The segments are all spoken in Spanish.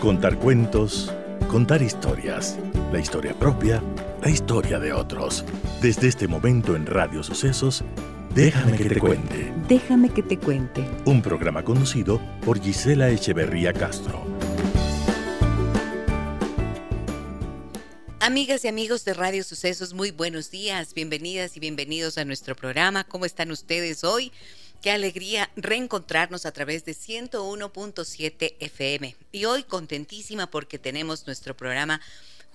Contar cuentos, contar historias, la historia propia, la historia de otros. Desde este momento en Radio Sucesos, Déjame que te cuente. Déjame que te cuente. Un programa conducido por Gisela Echeverría Castro. Amigas y amigos de Radio Sucesos, muy buenos días, bienvenidas y bienvenidos a nuestro programa. ¿Cómo están ustedes hoy? Qué alegría reencontrarnos a través de 101.7 FM. Y hoy contentísima porque tenemos nuestro programa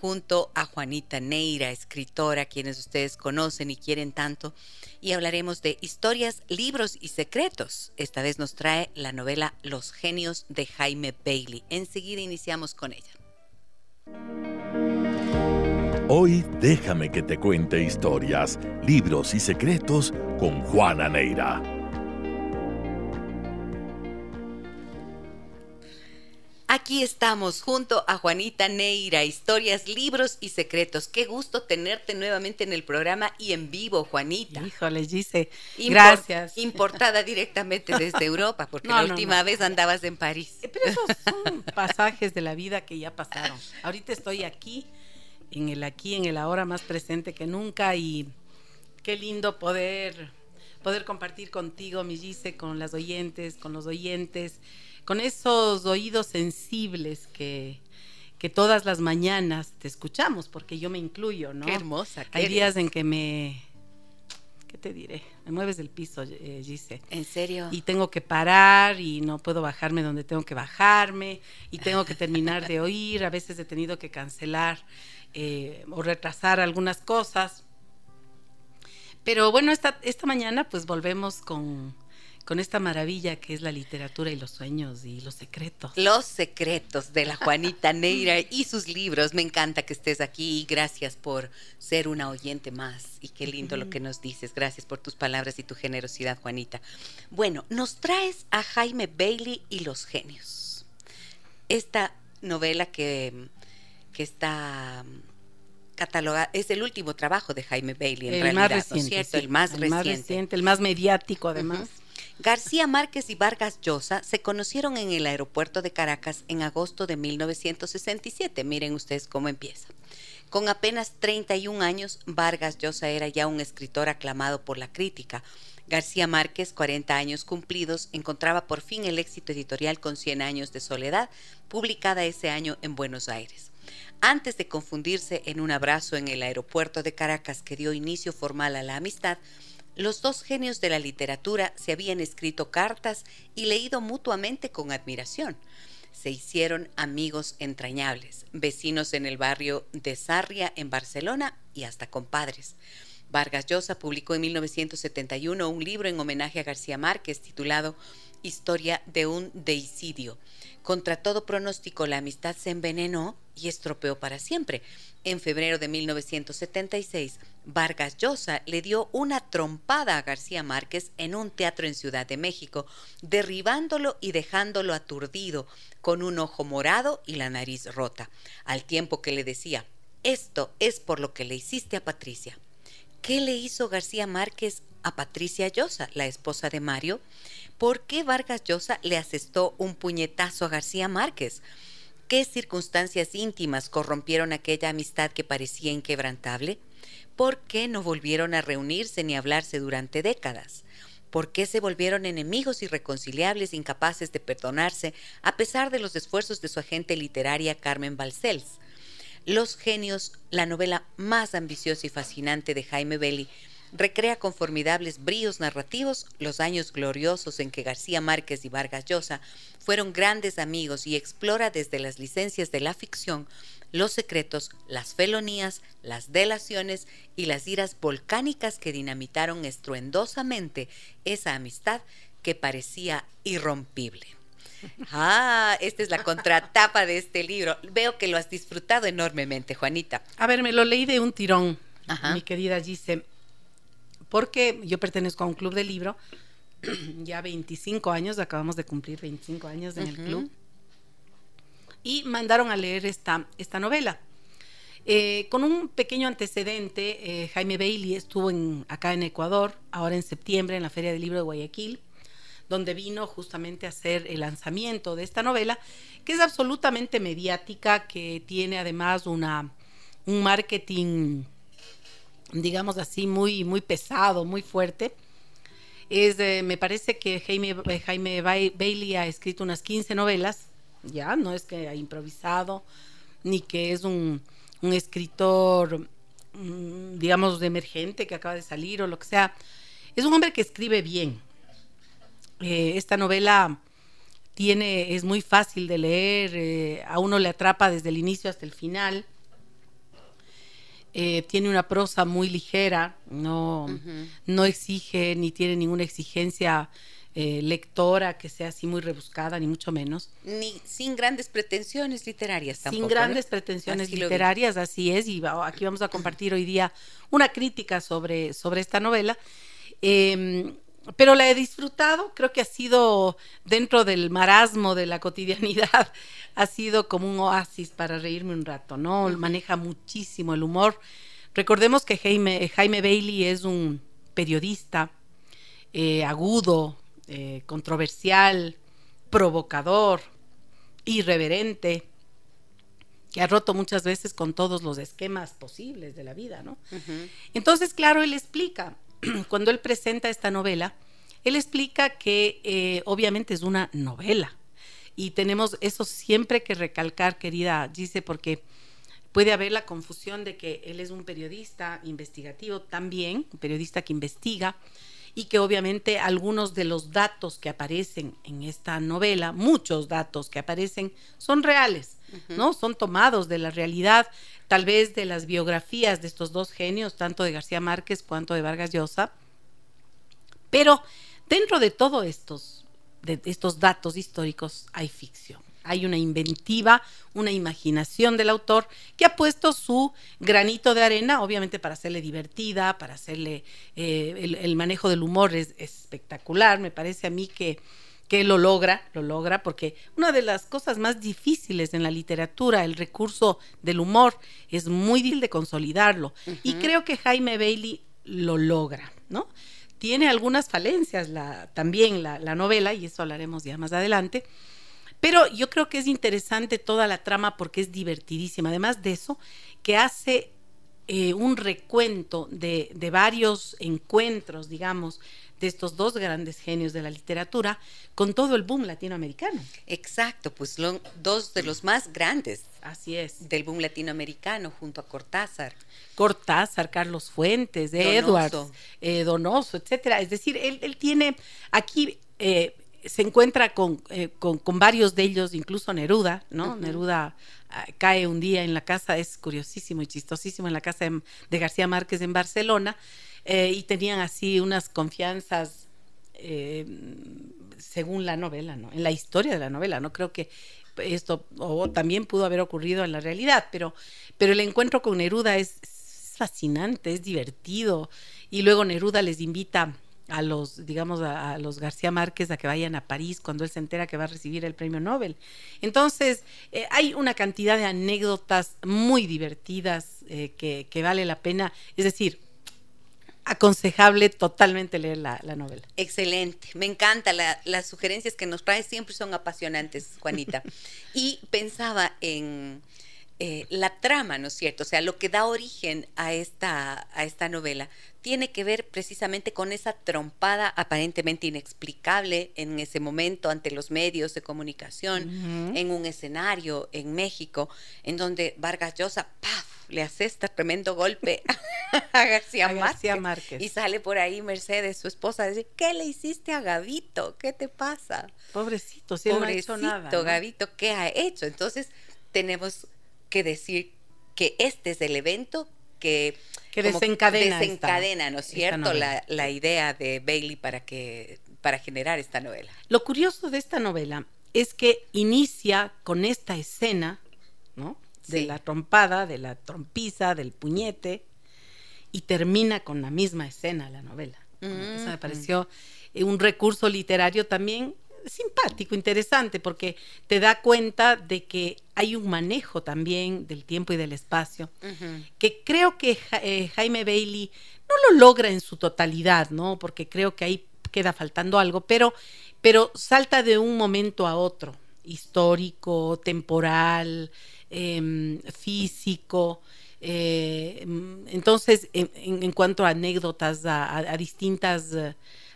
junto a Juanita Neira, escritora, quienes ustedes conocen y quieren tanto, y hablaremos de historias, libros y secretos. Esta vez nos trae la novela Los genios de Jaime Bailey. Enseguida iniciamos con ella. Hoy déjame que te cuente historias, libros y secretos con Juana Neira. Aquí estamos junto a Juanita Neira, historias, libros y secretos. Qué gusto tenerte nuevamente en el programa y en vivo, Juanita. Híjole, Gise. Gracias. Importada directamente desde Europa, porque la última vez andabas en París. Eh, pero esos son pasajes de la vida que ya pasaron. Ahorita estoy aquí, en el aquí, en el ahora más presente que nunca y qué lindo poder poder compartir contigo, mi Gise, con las oyentes, con los oyentes con esos oídos sensibles que, que todas las mañanas te escuchamos, porque yo me incluyo, ¿no? Qué hermosa. Hay días en que me, ¿qué te diré? Me mueves del piso, eh, Gise. ¿En serio? Y tengo que parar y no puedo bajarme donde tengo que bajarme y tengo que terminar de oír. A veces he tenido que cancelar eh, o retrasar algunas cosas. Pero bueno, esta, esta mañana pues volvemos con con esta maravilla que es la literatura y los sueños y los secretos. Los secretos de la Juanita Neira y sus libros. Me encanta que estés aquí gracias por ser una oyente más. Y qué lindo lo que nos dices. Gracias por tus palabras y tu generosidad, Juanita. Bueno, nos traes a Jaime Bailey y los genios. Esta novela que, que está catalogada, es el último trabajo de Jaime Bailey en el realidad, más reciente, El más el Más reciente, el más mediático además. García Márquez y Vargas Llosa se conocieron en el aeropuerto de Caracas en agosto de 1967. Miren ustedes cómo empieza. Con apenas 31 años, Vargas Llosa era ya un escritor aclamado por la crítica. García Márquez, 40 años cumplidos, encontraba por fin el éxito editorial con 100 años de soledad, publicada ese año en Buenos Aires. Antes de confundirse en un abrazo en el aeropuerto de Caracas que dio inicio formal a la amistad, los dos genios de la literatura se habían escrito cartas y leído mutuamente con admiración. Se hicieron amigos entrañables, vecinos en el barrio de Sarria en Barcelona y hasta compadres. Vargas Llosa publicó en 1971 un libro en homenaje a García Márquez titulado Historia de un deicidio. Contra todo pronóstico, la amistad se envenenó y estropeó para siempre. En febrero de 1976, Vargas Llosa le dio una trompada a García Márquez en un teatro en Ciudad de México, derribándolo y dejándolo aturdido, con un ojo morado y la nariz rota, al tiempo que le decía, esto es por lo que le hiciste a Patricia. ¿Qué le hizo García Márquez a Patricia Llosa, la esposa de Mario? ¿Por qué Vargas Llosa le asestó un puñetazo a García Márquez? ¿Qué circunstancias íntimas corrompieron aquella amistad que parecía inquebrantable? ¿Por qué no volvieron a reunirse ni hablarse durante décadas? ¿Por qué se volvieron enemigos irreconciliables, incapaces de perdonarse, a pesar de los esfuerzos de su agente literaria Carmen Balcells? Los genios, la novela más ambiciosa y fascinante de Jaime Belli, recrea con formidables bríos narrativos los años gloriosos en que García Márquez y Vargas Llosa fueron grandes amigos y explora desde las licencias de la ficción los secretos, las felonías, las delaciones y las iras volcánicas que dinamitaron estruendosamente esa amistad que parecía irrompible. Ah, esta es la contratapa de este libro. Veo que lo has disfrutado enormemente, Juanita. A ver, me lo leí de un tirón, mi querida Gise porque yo pertenezco a un club de libro, ya 25 años, acabamos de cumplir 25 años en el club, y mandaron a leer esta, esta novela. Eh, con un pequeño antecedente, eh, Jaime Bailey estuvo en, acá en Ecuador, ahora en septiembre, en la Feria del Libro de Guayaquil, donde vino justamente a hacer el lanzamiento de esta novela, que es absolutamente mediática, que tiene además una, un marketing, digamos así, muy, muy pesado, muy fuerte. Es me parece que Jaime, Jaime Bailey ha escrito unas 15 novelas, ya, no es que ha improvisado, ni que es un, un escritor, mm, digamos, de emergente que acaba de salir o lo que sea. Es un hombre que escribe bien. Eh, esta novela tiene, es muy fácil de leer, eh, a uno le atrapa desde el inicio hasta el final. Eh, tiene una prosa muy ligera, no, no exige ni tiene ninguna exigencia eh, lectora que sea así muy rebuscada, ni mucho menos. Ni sin grandes pretensiones literarias tampoco. Sin grandes pretensiones literarias, así es, y aquí vamos a compartir hoy día una crítica sobre, sobre esta novela. Em, pero la he disfrutado, creo que ha sido dentro del marasmo de la cotidianidad, ha sido como un oasis para reírme un rato, ¿no? Maneja muchísimo el humor. Recordemos que Jaime, Jaime Bailey es un periodista eh, agudo, eh, controversial, provocador, irreverente, que ha roto muchas veces con todos los esquemas posibles de la vida, ¿no? Entonces, claro, él explica, cuando él presenta esta novela, él explica que eh, obviamente es una novela. Y tenemos eso siempre que recalcar, querida dice porque puede haber la confusión de que él es un periodista investigativo también, un periodista que investiga, y que obviamente algunos de los datos que aparecen en esta novela, muchos datos que aparecen, son reales, ¿no? Son tomados de la realidad, tal vez de las biografías de estos dos genios, tanto de García Márquez cuanto de Vargas Llosa. Pero dentro de todos estos, de estos datos históricos hay ficción hay una inventiva, una imaginación del autor que ha puesto su granito de arena, obviamente para hacerle divertida, para hacerle eh, el, manejo del humor es, espectacular, me parece a mí que, que lo logra, lo logra, porque una de las cosas más difíciles en la literatura, el recurso del humor, es muy difícil de consolidarlo. Y creo que Jaime Bailey lo logra, ¿no? Tiene algunas falencias la, también la, la novela, y eso hablaremos ya más adelante, pero yo creo que es interesante toda la trama porque es divertidísima. Además de eso, que hace eh, un recuento de, varios encuentros, digamos, de estos dos grandes genios de la literatura con todo el boom latinoamericano. Exacto, pues dos de los más grandes. Así es. Del boom latinoamericano junto a Cortázar. Cortázar, Carlos Fuentes, Edwards, eh, Donoso, etcétera. Es decir, él, tiene aquí eh, se encuentra eh, con, con, varios de ellos, incluso Neruda, ¿no? Neruda ah, cae un día en la casa, es curiosísimo y chistosísimo, en la casa de, García Márquez en Barcelona, eh, y tenían así unas confianzas, eh, según la novela, ¿no? En la historia de la novela, no creo que esto también pudo haber ocurrido en la realidad, pero, pero el encuentro con Neruda es fascinante, es divertido, y luego Neruda les invita a los, digamos, a, los García Márquez a que vayan a París cuando él se entera que va a recibir el premio Nobel. Entonces, eh, hay una cantidad de anécdotas muy divertidas que, vale la pena, es decir, aconsejable totalmente leer la, novela. Excelente, me encanta, las sugerencias que nos trae siempre son apasionantes, Juanita. y pensaba en... Eh, la trama, ¿no es cierto? O sea, lo que da origen a esta, a esta novela tiene que ver precisamente con esa trompada aparentemente inexplicable en ese momento ante los medios de comunicación, en un escenario en México, en donde Vargas Llosa, ¡paf! le hace este tremendo golpe a García, Márquez, Y sale por ahí Mercedes, su esposa, dice, ¿qué le hiciste a Gavito? ¿Qué te pasa? Pobrecito, si él no ha hecho nada. Gavito, ¿qué ha hecho? Entonces, tenemos que decir que este es el evento que, desencadena, desencadena ¿no es cierto?, la, idea de Bailey para, que, para generar esta novela. Lo curioso de esta novela es que inicia con esta escena, ¿no? De la trompada, de la trompiza, del puñete, y termina con la misma escena la novela. Eso me pareció un recurso literario también simpático, interesante, porque te da cuenta de que hay un manejo también del tiempo y del espacio, que creo que eh, Jaime Bailey no lo logra en su totalidad, ¿no? Porque creo que hay queda faltando algo, pero, pero salta de un momento a otro, histórico, temporal, em, físico. Eh, entonces, en, cuanto a anécdotas, a, distintas,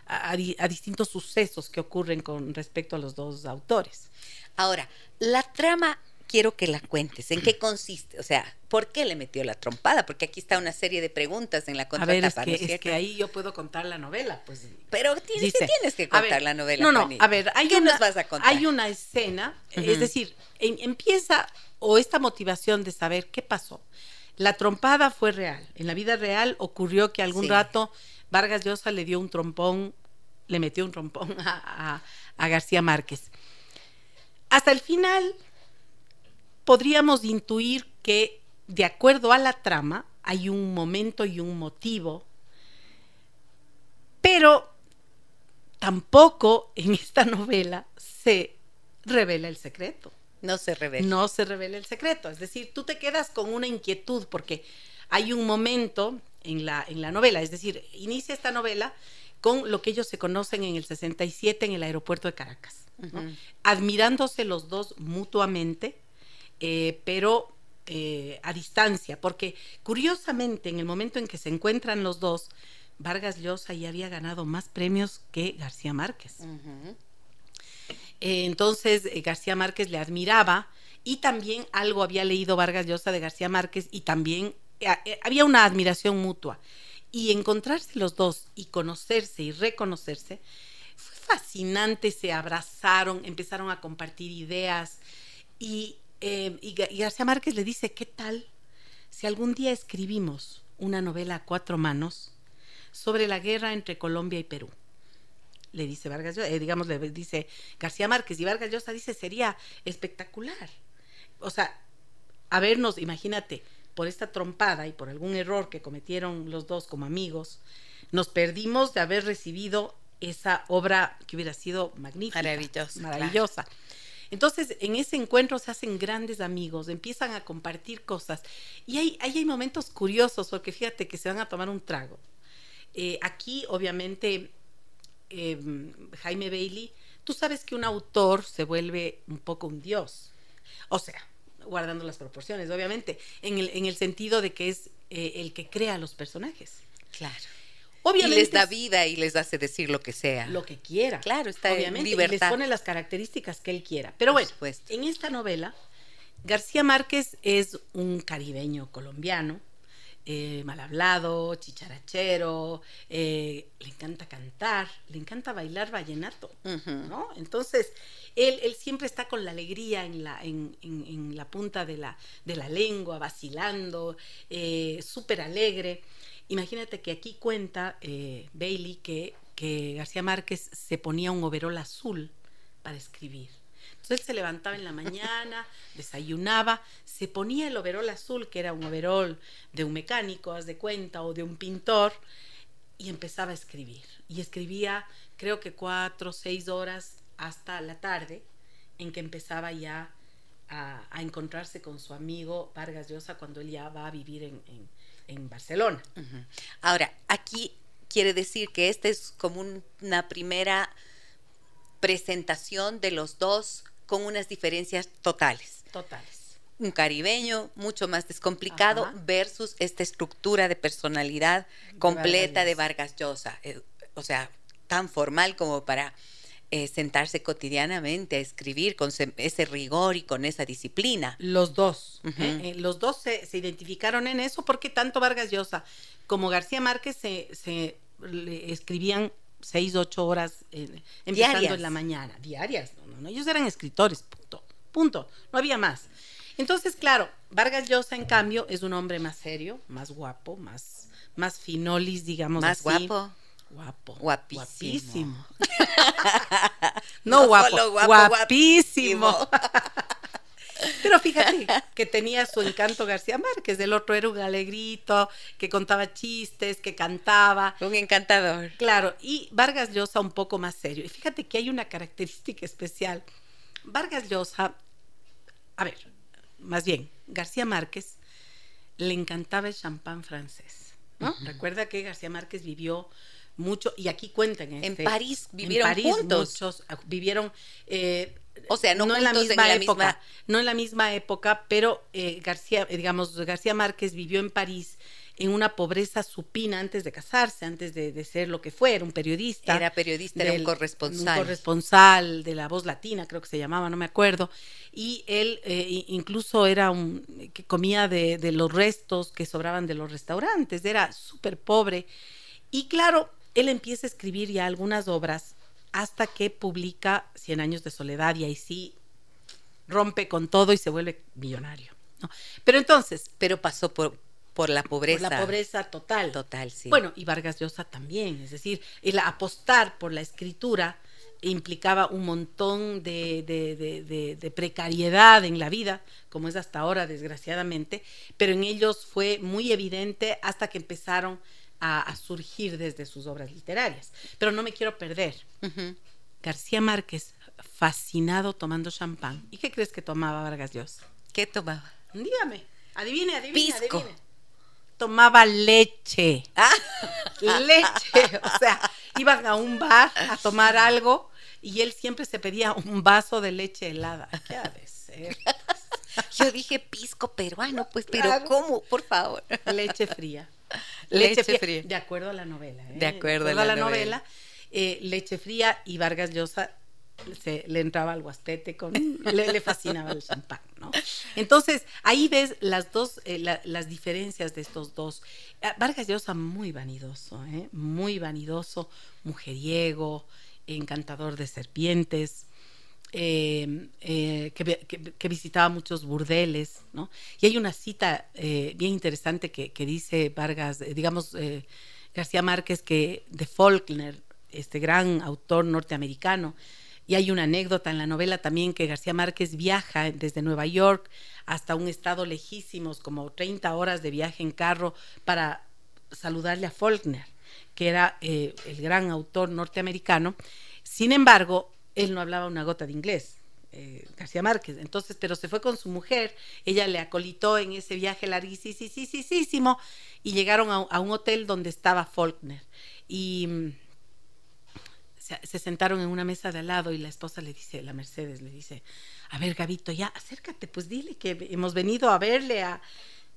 a, distintos sucesos que ocurren con respecto a los dos autores. Ahora, la trama quiero que la cuentes. ¿En qué consiste? O sea, ¿por qué le metió la trompada? Porque aquí está una serie de preguntas en la contratapa. A ver, es que, ahí yo puedo contar la novela, pues. Pero tienes, tienes que contar la novela. No, no, a ver, hay ¿Qué una, nos vas a contar? Hay una escena, es decir, empieza, o esta motivación de saber qué pasó. La trompada fue real. En la vida real ocurrió que algún rato Vargas Llosa le dio un trompón, le metió un trompón a García Márquez. Hasta el final podríamos intuir que, de acuerdo a la trama, hay un momento y un motivo, pero tampoco en esta novela se revela el secreto. No se revela. No se revela el secreto. Es decir, tú te quedas con una inquietud porque hay un momento en la, en la novela, es decir, inicia esta novela con lo que ellos se conocen en el 67 en el aeropuerto de Caracas, admirándose los dos mutuamente, eh, pero eh, a distancia, porque curiosamente en el momento en que se encuentran los dos, Vargas Llosa ya había ganado más premios que García Márquez. Eh, entonces García Márquez le admiraba y también algo había leído Vargas Llosa de García Márquez y también había una admiración mutua. Y encontrarse los dos y conocerse y reconocerse fue fascinante, se abrazaron, empezaron a compartir ideas y eh, y, García Márquez le dice, ¿qué tal si algún día escribimos una novela a cuatro manos sobre la guerra entre Colombia y Perú? Le dice Vargas Llosa, eh, digamos, le dice García Márquez y Vargas Llosa dice, sería espectacular. O sea, a vernos, imagínate, por esta trompada y por algún error que cometieron los dos como amigos, nos perdimos de haber recibido esa obra que hubiera sido magnífica, maravillosa. maravillosa. Entonces, en ese encuentro se hacen grandes amigos, empiezan a compartir cosas. Y hay, hay momentos curiosos, porque fíjate que se van a tomar un trago. Eh, aquí, obviamente, em, Jaime Bailey, tú sabes que un autor se vuelve un poco un dios. O sea, guardando las proporciones, obviamente, en el, en el sentido de que es eh, el que crea los personajes. Claro. Obviamente, y les da vida y les hace decir lo que sea. Lo que quiera. Claro, está obviamente, en libertad. Y les pone las características que él quiera. Pero bueno, en esta novela, García Márquez es un caribeño colombiano, eh, mal hablado, chicharachero, eh, le encanta cantar, le encanta bailar vallenato, ¿no? Entonces, él, él, siempre está con la alegría en la, en, en, la punta de la, de la lengua, vacilando, eh, súper alegre. Imagínate que aquí cuenta eh, Bailey que, que García Márquez se ponía un overol azul para escribir. Entonces él se levantaba en la mañana, desayunaba, se ponía el overol azul, que era un overol de un mecánico, haz de cuenta, o de un pintor, y empezaba a escribir. Y escribía, creo que cuatro seis horas hasta la tarde, en que empezaba ya a, encontrarse con su amigo Vargas Llosa cuando él ya va a vivir en Barcelona. Ahora, aquí quiere decir que esta es como una primera presentación de los dos con unas diferencias totales. Totales. Un caribeño mucho más descomplicado versus esta estructura de personalidad completa de Vargas Llosa. Eh, o sea, tan formal como para eh, sentarse cotidianamente a escribir con ese rigor y con esa disciplina. Los dos, ¿eh? Eh, los dos se, identificaron en eso porque tanto Vargas Llosa como García Márquez se, se escribían seis, ocho horas empezando en la mañana, diarias. No, no, ellos eran escritores, punto, punto, no había más. Entonces, claro, Vargas Llosa, en cambio, es un hombre más serio, más guapo, más, más finolis, digamos más así. guapo. Guapo. Guapísimo. no, guapo, guapísimo. Pero fíjate que tenía su encanto García Márquez, el otro era un alegrito, que contaba chistes, que cantaba. Un encantador. Claro, y Vargas Llosa un poco más serio. Y fíjate que hay una característica especial. Vargas Llosa, a ver, más bien, García Márquez le encantaba el champán francés. ¿no? Recuerda que García Márquez vivió mucho, y aquí cuentan. En este, París vivieron juntos. Muchos ah, vivieron. eh, O sea, no, en la misma en la época, misma- no en la misma época, pero eh, García, eh, digamos, García Márquez vivió en París en una pobreza supina antes de casarse, antes de, de ser lo que fue, era un periodista. Era periodista, era un corresponsal. Un corresponsal de la Voz Latina, creo que se llamaba, no me acuerdo. Y él eh, incluso era un que comía de, de los restos que sobraban de los restaurantes, era súper pobre. Y claro, él empieza a escribir ya algunas obras hasta que publica Cien años de soledad y ahí sí rompe con todo y se vuelve millonario. ¿no? Pero entonces, Pero pasó por, por la pobreza. por la pobreza total. Total, sí. Bueno, y Vargas Llosa también, es decir, el apostar por la escritura implicaba un montón de, de- de- de- de precariedad en la vida, como es hasta ahora, desgraciadamente, pero en ellos fue muy evidente hasta que empezaron a, a surgir desde sus obras literarias. Pero no me quiero perder. García Márquez, fascinado tomando champán. ¿Y qué crees que tomaba Vargas Llosa? ¿Qué tomaba? Dígame, adivine, adivine, Pisco. adivine. Tomaba leche. Ah, leche. O sea, iban a un bar a tomar algo y él siempre se pedía un vaso de leche helada. ¿Qué ha de ser? yo dije pisco peruano, pues, pero Claro. ¿cómo? Por favor. Leche fría. Leche fría. De acuerdo a la novela. ¿eh? De acuerdo a la novela. eh, leche fría y Vargas Llosa se, le entraba al guastete con le, le fascinaba el champán, ¿no? Entonces, ahí ves las dos, eh, la- las diferencias de estos dos. Ah, Vargas Llosa muy vanidoso, ¿eh? muy vanidoso, mujeriego, encantador de serpientes, eh, eh, que, vi- que- que visitaba muchos burdeles, ¿no? Y hay una cita eh, bien interesante que, que dice Vargas, eh, digamos, García Márquez, que de Faulkner, este gran autor norteamericano, y hay una anécdota en la novela también que García Márquez viaja desde Nueva York hasta un estado lejísimos, como 30 horas de viaje en carro, para saludarle a Faulkner, que era el gran autor norteamericano. Sin embargo, él no hablaba una gota de inglés, eh, García Márquez. Entonces, pero se fue con su mujer, ella le acolitó en ese viaje larguísimo y llegaron a, un hotel donde estaba Faulkner. Y mm, se, se sentaron en una mesa de al lado y la esposa le dice, la Mercedes le dice, a ver, Gabito, ya, acércate, pues dile que hemos venido a verle a...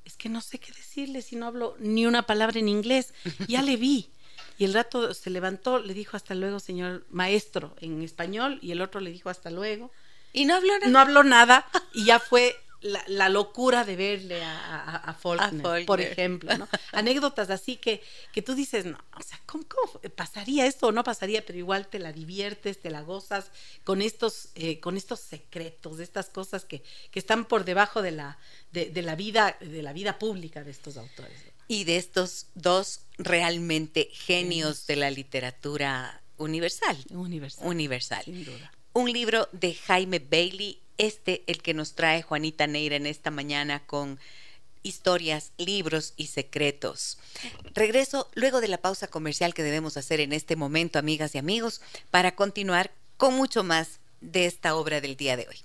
Es que no sé qué decirle si no hablo ni una palabra en inglés. Ya le vi. Y el rato se levantó, le dijo hasta luego, señor maestro, en español, y el otro le dijo hasta luego. Y no habló nada. No habló nada y ya fue la, la locura de verle a, a, a Faulkner, Faulkner. por ejemplo, ¿no? Anécdotas así que, que tú dices, no, o sea, ¿cómo, cómo pasaría esto o no pasaría? Pero igual te la diviertes, te la gozas con estos, eh, con estos secretos, de estas cosas que, que están por debajo de la, de, de la vida, de la vida pública de estos autores. ¿no? Y de estos dos realmente genios de la literatura universal. Universal. Universal. Sin duda. Un libro de Jaime Bailey, este el que nos trae Juanita Neira en esta mañana con historias, libros y secretos. Regreso luego de la pausa comercial que debemos hacer en este momento, amigas y amigos, para continuar con mucho más de esta obra del día de hoy.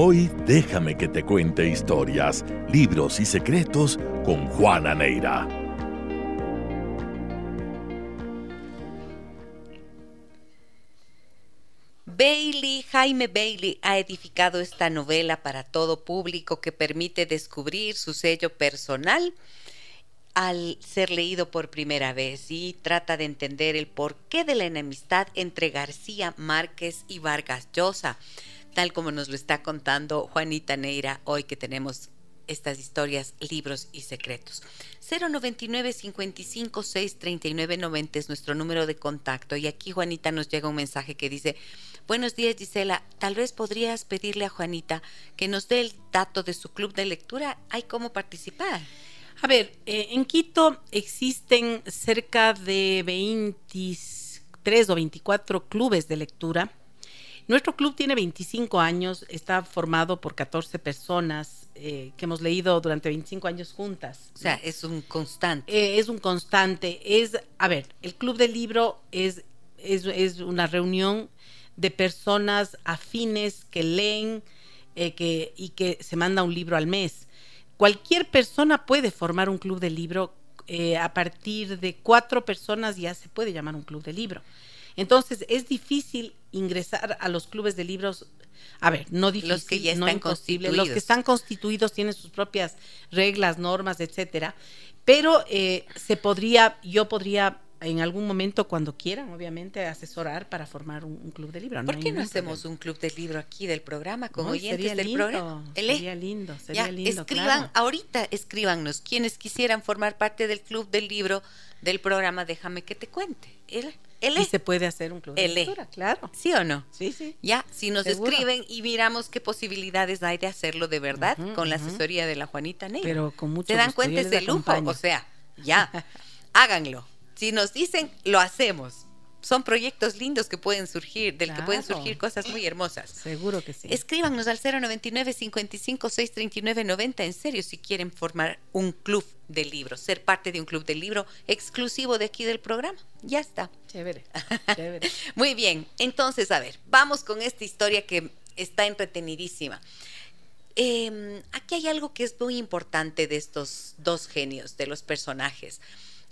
Hoy déjame que te cuente historias, libros y secretos con Juana Neira. Bailey, Jaime Bailey ha edificado esta novela para todo público que permite descubrir su sello personal al ser leído por primera vez y trata de entender el porqué de la enemistad entre García Márquez y Vargas Llosa, tal como nos lo está contando Juanita Neira hoy que tenemos estas historias, libros y secretos. 099 55 6 39 90 es nuestro número de contacto y aquí Juanita nos llega un mensaje que dice Buenos días Gisela, tal vez podrías pedirle a Juanita que nos dé el dato de su club de lectura, hay cómo participar. A ver, eh, en Quito existen cerca de 23 o 24 clubes de lectura. Nuestro club tiene 25 años, está formado por 14 personas eh, que hemos leído durante 25 años juntas. O sea, es un constante. Eh, es un constante. Es, a ver, el club del libro es, es, es una reunión de personas afines que leen eh, que, y que se manda un libro al mes. cualquier persona puede formar un club de libro. eh, a partir de cuatro personas ya se puede llamar un club de libro. Entonces es difícil ingresar a los clubes de libros. A ver, no difícil, Los que ya no están imposible. Los que están constituidos tienen sus propias reglas, normas, etcétera. Pero eh, se podría, yo podría en algún momento, cuando quieran, obviamente, asesorar para formar un, un club de libro. ¿Por qué no hacemos problema. un club de libro aquí del programa con No, oyentes sería del lindo, programa? Ele, Sería lindo, sería ya, lindo. escriban, claro. ahorita escríbanos quienes quisieran formar parte del club del libro del programa Déjame que te cuente. Ele, ele, Y se puede hacer un club de Ele. lectura, claro. ¿Sí o no? Sí, sí. Ya, si nos Seguro. escriben y miramos qué posibilidades hay de hacerlo de verdad con la asesoría de la Juanita Neira. Pero con mucho ¿Se dan cuenta? de lujo. O sea, ya, háganlo. Si nos dicen, lo hacemos. Son proyectos lindos que pueden surgir, del que pueden surgir cosas muy hermosas. Seguro que sí. Escríbanos al 099 55 639 90 en serio si quieren formar un club de libros, ser parte de un club de libro exclusivo de aquí del programa. Ya está. Chévere, chévere. Muy bien, entonces, a ver, vamos con esta historia que está entretenidísima. Eh, aquí hay algo que es muy importante de estos dos genios, de los personajes.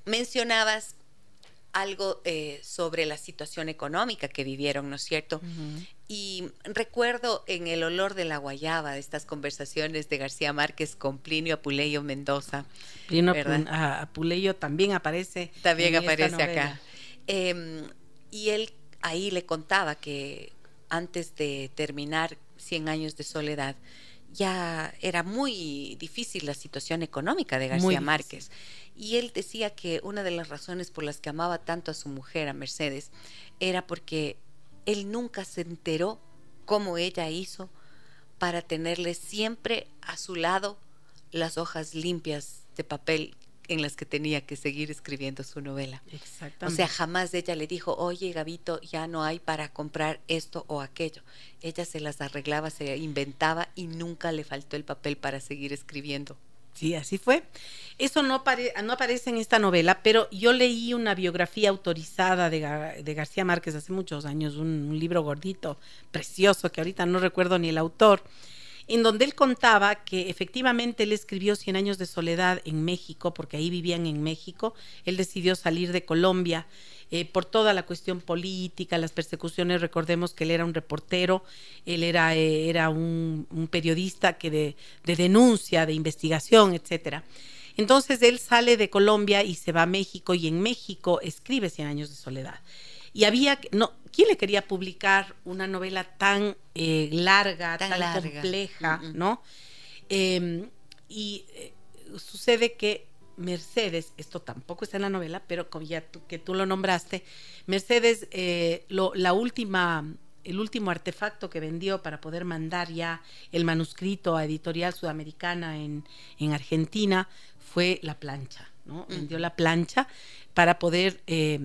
Mencionabas algo eh, sobre la situación económica que vivieron, ¿no es cierto? Y recuerdo en El olor de la guayaba, de estas conversaciones de García Márquez con Plinio Apuleyo Mendoza, Plino ¿Verdad? Pun- a- Apuleyo también aparece. también aparece acá. Eh, y él ahí le contaba que antes de terminar 100 años de soledad, ya era muy difícil la situación económica de García. Márquez. Y él decía que una de las razones por las que amaba tanto a su mujer, a Mercedes, era porque él nunca se enteró cómo ella hizo para tenerle siempre a su lado las hojas limpias de papel en las que tenía que seguir escribiendo su novela. O Exactamente. sea, jamás ella le dijo, oye, Gabito, ya no hay para comprar esto o aquello. Ella se las arreglaba, se inventaba y nunca le faltó el papel para seguir escribiendo. Sí, así fue. Eso no, no aparece en esta novela, pero yo leí una biografía autorizada de, Gar- de García Márquez hace muchos años, un, un libro gordito, precioso, que ahorita no recuerdo ni el autor, en donde él contaba que efectivamente él escribió Cien años de soledad en México, porque ahí vivían en México. Él decidió salir de Colombia eh, por toda la cuestión política, las persecuciones. Recordemos que él era un reportero, él era, eh, era un, un periodista que de, de denuncia, de investigación, etcétera. Entonces él sale de Colombia y se va a México y en México escribe Cien años de soledad. Y había, no, ¿quién le quería publicar una novela tan eh, larga, Tan tan, larga. compleja, Mm, mm. no? Eh, y eh, sucede que Mercedes, esto tampoco está en la novela, pero como ya tú- que tú lo nombraste, Mercedes, eh, lo- la última, el último artefacto que vendió para poder mandar ya el manuscrito a Editorial Sudamericana en, en Argentina fue la plancha, ¿no? Vendió la plancha para poder eh,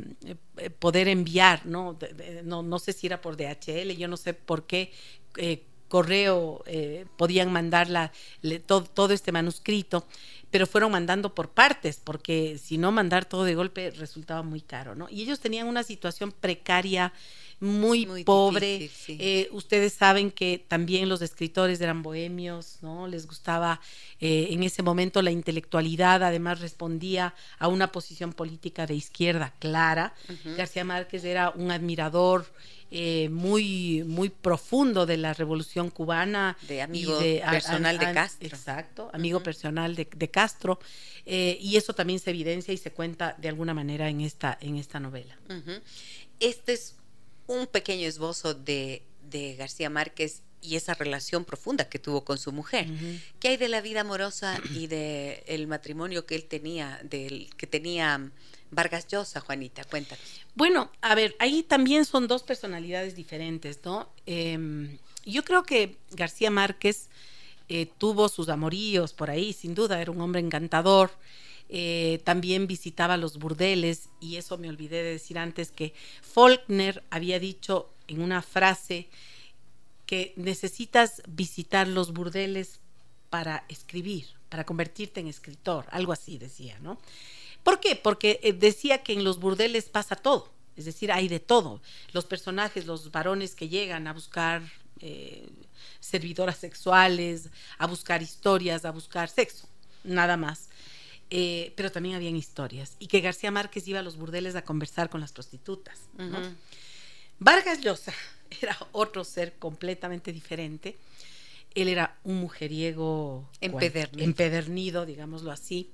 eh, poder enviar, ¿no? No, no sé si era por DHL, yo no sé por qué eh, correo eh, podían mandar la- le- todo, todo este manuscrito, pero fueron mandando por partes, porque si no mandar todo de golpe resultaba muy caro, ¿no? Y ellos tenían una situación precaria, muy, Muy pobre. difícil, sí. Eh, ustedes saben que también los escritores eran bohemios, ¿no? Les gustaba eh, en ese momento la intelectualidad, además respondía a una posición política de izquierda clara. García Márquez era un admirador eh, muy, muy profundo de la revolución cubana. De y amigo personal de Castro. Exacto, amigo personal de, de Castro. eh, y eso también se evidencia y se cuenta de alguna manera en esta, en esta novela. Este es un pequeño esbozo de, de García Márquez y esa relación profunda que tuvo con su mujer. ¿Qué hay de la vida amorosa y de el matrimonio que él tenía, del que tenía Vargas Llosa, Juanita? Cuéntanos. Bueno, a ver, ahí también son dos personalidades diferentes, ¿no? Eh, yo creo que García Márquez eh, tuvo sus amoríos por ahí, sin duda, era un hombre encantador. Eh, también visitaba los burdeles y eso me olvidé de decir antes que Faulkner había dicho en una frase que necesitas visitar los burdeles para escribir, para convertirte en escritor, algo así decía, ¿no? ¿Por qué? Porque eh, decía que en los burdeles pasa todo, es decir, hay de todo. Los personajes, los varones que llegan a buscar eh, servidoras sexuales, a buscar historias, a buscar sexo, nada más. Eh, pero también habían historias. Y que García Márquez iba a los burdeles a conversar con las prostitutas. ¿no? Vargas Llosa era otro ser completamente diferente. Él era un mujeriego empedernido, empedernido digámoslo así.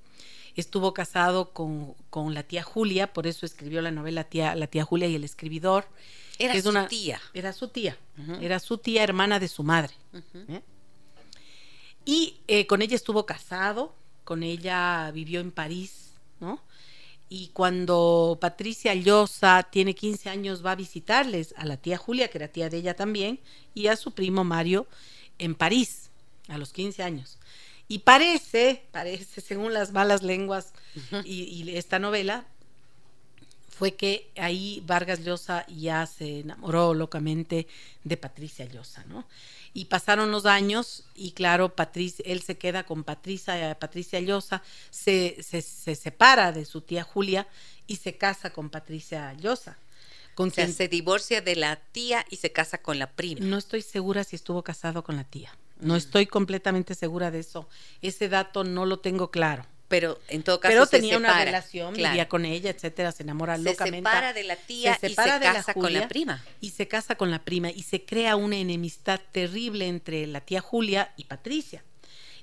Estuvo casado con, con, la tía Julia, por eso escribió la novela tía, La tía Julia y el escribidor. Era es su una, tía. Era su tía. Uh -huh. Era su tía hermana de su madre. Uh -huh. ¿eh? Y eh, con ella estuvo casado, con ella vivió en París, ¿no? Y cuando Patricia Llosa tiene 15 años va a visitarles a la tía Julia, que era tía de ella también, y a su primo Mario en París, a los 15 años. Y parece, parece, según las malas lenguas y, y esta novela, fue que ahí Vargas Llosa ya se enamoró locamente de Patricia Llosa, ¿no? Y pasaron los años y claro, Patricia, él se queda con Patricia, Patricia Llosa, se, se, se, separa de su tía Julia y se casa con Patricia Llosa. Con o sea, quien, se divorcia de la tía y se casa con la prima. No estoy segura si estuvo casado con la tía. No mm. estoy completamente segura de eso. Ese dato no lo tengo claro pero en todo caso pero se tenía separa, una relación claro. vivía con ella etcétera se enamora se locamente se separa de la tía se y se casa con la prima y se casa con la prima y se crea una enemistad terrible entre la tía Julia y Patricia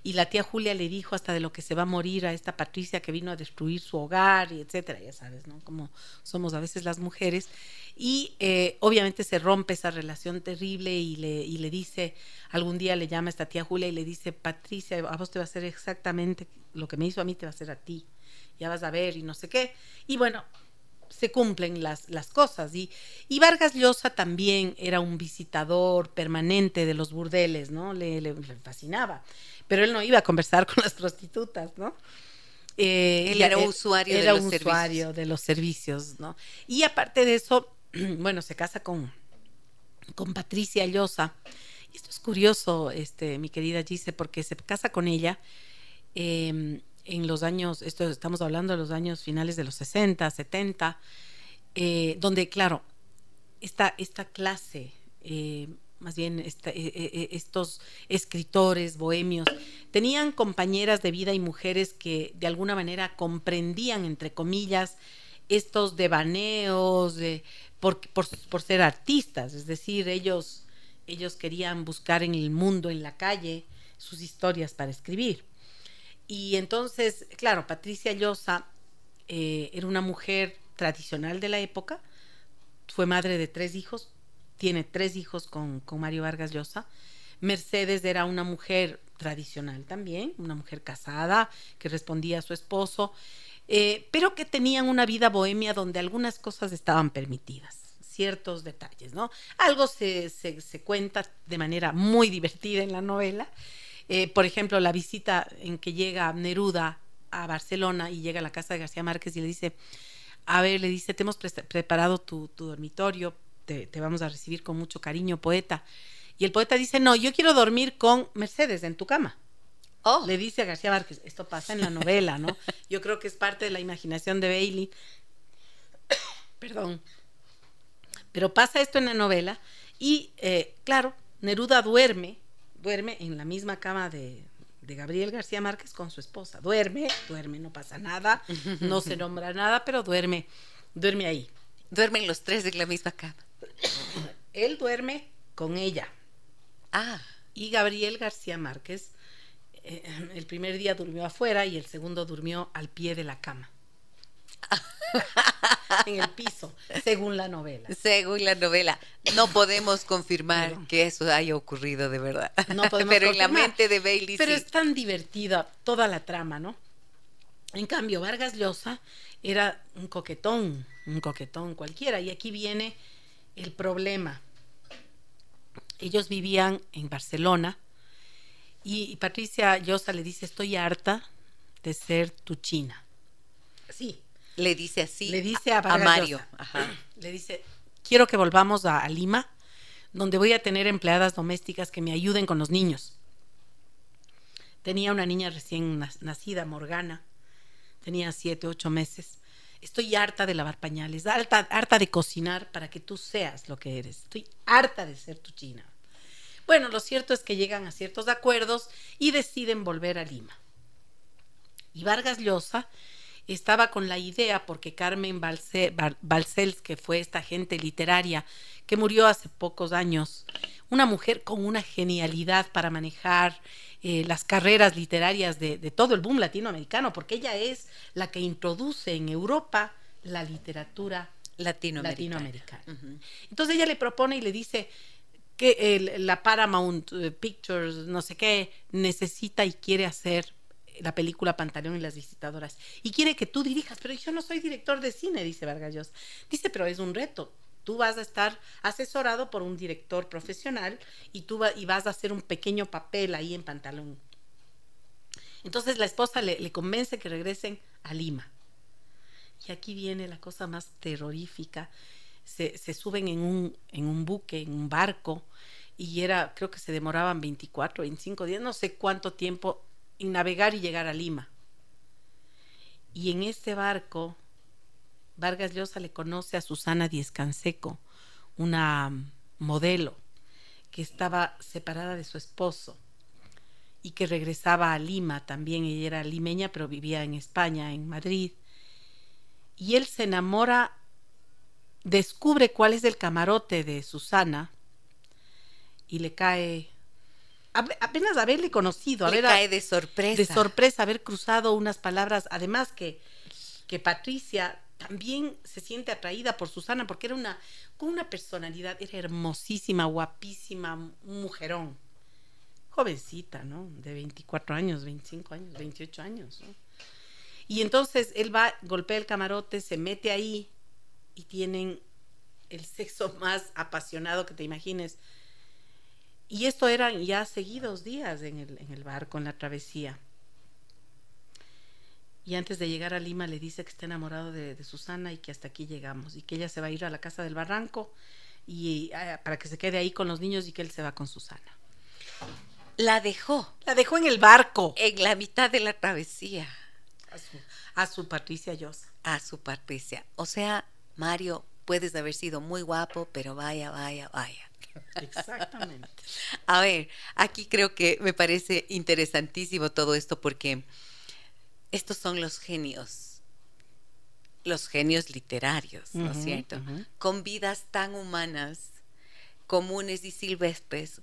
y la tía Julia le dijo hasta de lo que se va a morir a esta Patricia que vino a destruir su hogar y etcétera ya sabes no como somos a veces las mujeres. Y eh, obviamente se rompe esa relación terrible y le, y le dice, algún día le llama a esta tía Julia y le dice, Patricia, a vos te va a hacer exactamente lo que me hizo a mí, te va a hacer a ti, ya vas a ver y no sé qué. Y bueno, se cumplen las, las cosas. Y, y Vargas Llosa también era un visitador permanente de los burdeles, ¿no? Le, le, le fascinaba. Pero él no iba a conversar con las prostitutas, ¿no? Eh, él era usuario, era de, los usuario de los servicios, ¿no? Y aparte de eso, bueno, se casa con, con Patricia Llosa. Esto es curioso, este, mi querida Gise, porque se casa con ella eh, en los años, esto estamos hablando de los años finales de los 60, 70, eh, donde, claro, esta, esta clase, eh, más bien esta, estos escritores bohemios, tenían compañeras de vida y mujeres que de alguna manera comprendían, entre comillas, estos devaneos de, por, por, por, ser artistas, es decir, ellos, ellos querían buscar en el mundo, en la calle, sus historias para escribir. Y entonces, claro, Patricia Llosa eh, era una mujer tradicional de la época, fue madre de tres hijos, tiene tres hijos con, con Mario Vargas Llosa. Mercedes era una mujer tradicional también, una mujer casada que respondía a su esposo eh, pero que tenían una vida bohemia donde algunas cosas estaban permitidas, ciertos detalles, ¿no? Algo se, se, se cuenta de manera muy divertida en la novela. Eh, por ejemplo, la visita en que llega Neruda a Barcelona y llega a la casa de García Márquez y le dice, a ver, le dice, te hemos pre preparado tu, tu dormitorio, te, te vamos a recibir con mucho cariño, poeta. Y el poeta dice, no, yo quiero dormir con Mercedes en tu cama. Oh. Le dice a García Márquez, esto pasa en la novela, ¿no? Yo creo que es parte de la imaginación de Bailey. Perdón. Pero pasa esto en la novela y, eh, claro, Neruda duerme, duerme en la misma cama de, de, Gabriel García Márquez con su esposa. Duerme, duerme, no pasa nada, no se nombra nada, pero duerme, duerme ahí. Duermen los tres en la misma cama. Él duerme con ella. Ah. Y Gabriel García Márquez eh, el primer día durmió afuera y el segundo durmió al pie de la cama. en el piso, según la novela. Según la novela. No podemos confirmar que eso haya ocurrido de verdad. No podemos pero confirmar. en la mente de Bailey Pero sí. es tan divertida toda la trama, ¿no? En cambio, Vargas Llosa era un coquetón, un coquetón cualquiera. Y aquí viene el problema. Ellos vivían en Barcelona y, y Patricia Llosa le dice, estoy harta de ser tu china. Sí. Le dice así le dice a, a Mario. Ajá. Le dice, quiero que volvamos a, a, Lima, donde voy a tener empleadas domésticas que me ayuden con los niños. Tenía una niña recién nacida, Morgana. Tenía siete, ocho meses. Estoy harta de lavar pañales, harta, harta de cocinar para que tú seas lo que eres. Estoy harta de ser tu china. Bueno, lo cierto es que llegan a ciertos acuerdos y deciden volver a Lima. Y Vargas Llosa estaba con la idea, porque Carmen Balcells, que fue esta gente literaria que murió hace pocos años, una mujer con una genialidad para manejar eh, las carreras literarias de, todo el boom latinoamericano, porque ella es la que introduce en Europa la literatura latinoamericana. Entonces ella le propone y le dice que la Paramount eh, Pictures, no sé qué, necesita y quiere hacer la película Pantaleón y las visitadoras. Y quiere que tú dirijas, pero yo no soy director de cine, dice Vargas Llosa. Dice, pero es un reto. Tú vas a estar asesorado por un director profesional y tú y vas a hacer un pequeño papel ahí en Pantalón. Entonces la esposa le, le convence que regresen a Lima. Y aquí viene la cosa más terrorífica. Se, se, suben en un, en un buque, en un barco, y era, creo que se demoraban 24, 25 días, no sé cuánto tiempo en navegar y llegar a Lima. Y en este barco, Vargas Llosa le conoce a Susana Díez Canseco, una modelo que estaba separada de su esposo y que regresaba a Lima también. Ella era limeña, pero vivía en España, en Madrid. Y él se enamora, descubre cuál es el camarote de Susana y le cae apenas haberle conocido, haber, cae de sorpresa. De sorpresa, haber cruzado unas palabras, además que, que Patricia también se siente atraída por Susana porque era una, con una personalidad, era hermosísima, guapísima, un mujerón. Jovencita, ¿no? De 24 años, 25 años, 28 años, Y entonces él va, golpea el camarote, se mete ahí y tienen el sexo más apasionado que te imagines y esto eran ya seguidos días en el, en el barco, en la travesía. Y antes de llegar a Lima le dice que está enamorado de, Susana y que hasta aquí llegamos y que ella se va a ir a la casa del barranco y ah, para que se quede ahí con los niños y que él se va con Susana. La dejó. La dejó en el barco. En la mitad de la travesía. A su, a su Patricia Llosa. A su Patricia. O sea, Mario, puedes haber sido muy guapo, pero vaya, vaya, vaya. Exactamente. A ver, aquí creo que me parece interesantísimo todo esto porque estos son los genios, los genios literarios, ¿no es cierto? Con vidas tan humanas, comunes y silvestres,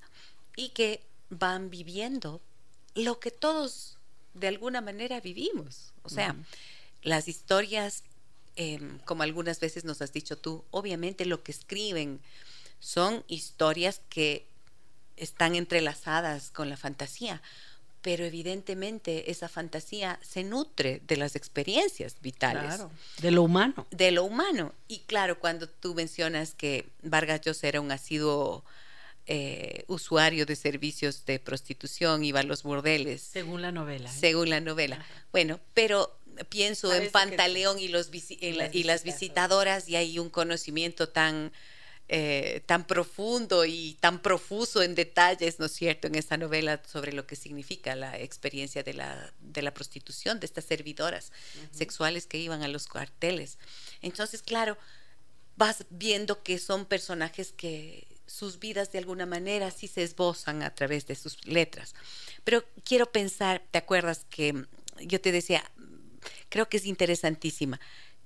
y que van viviendo lo que todos de alguna manera vivimos. O sea, las historias, em, como algunas veces nos has dicho tú, obviamente lo que escriben, son historias que están entrelazadas con la fantasía, pero evidentemente esa fantasía se nutre de las experiencias vitales. Claro, de lo humano. De lo humano. Y claro, cuando tú mencionas que Vargas Llosa era un asiduo eh, usuario de servicios de prostitución, iba a los bordeles. Según la novela. ¿eh? Según la novela. Bueno, pero pienso en Pantaleón y, los y las visitadoras y hay un conocimiento tan eh, tan profundo y tan profuso en detalles, ¿no es cierto?, en esta novela sobre lo que significa la experiencia de la, de la prostitución, de estas servidoras sexuales que iban a los cuarteles. Entonces, claro, vas viendo que son personajes que sus vidas de alguna manera sí se esbozan a través de sus letras. Pero quiero pensar, ¿te acuerdas que yo te decía, creo que es interesantísima?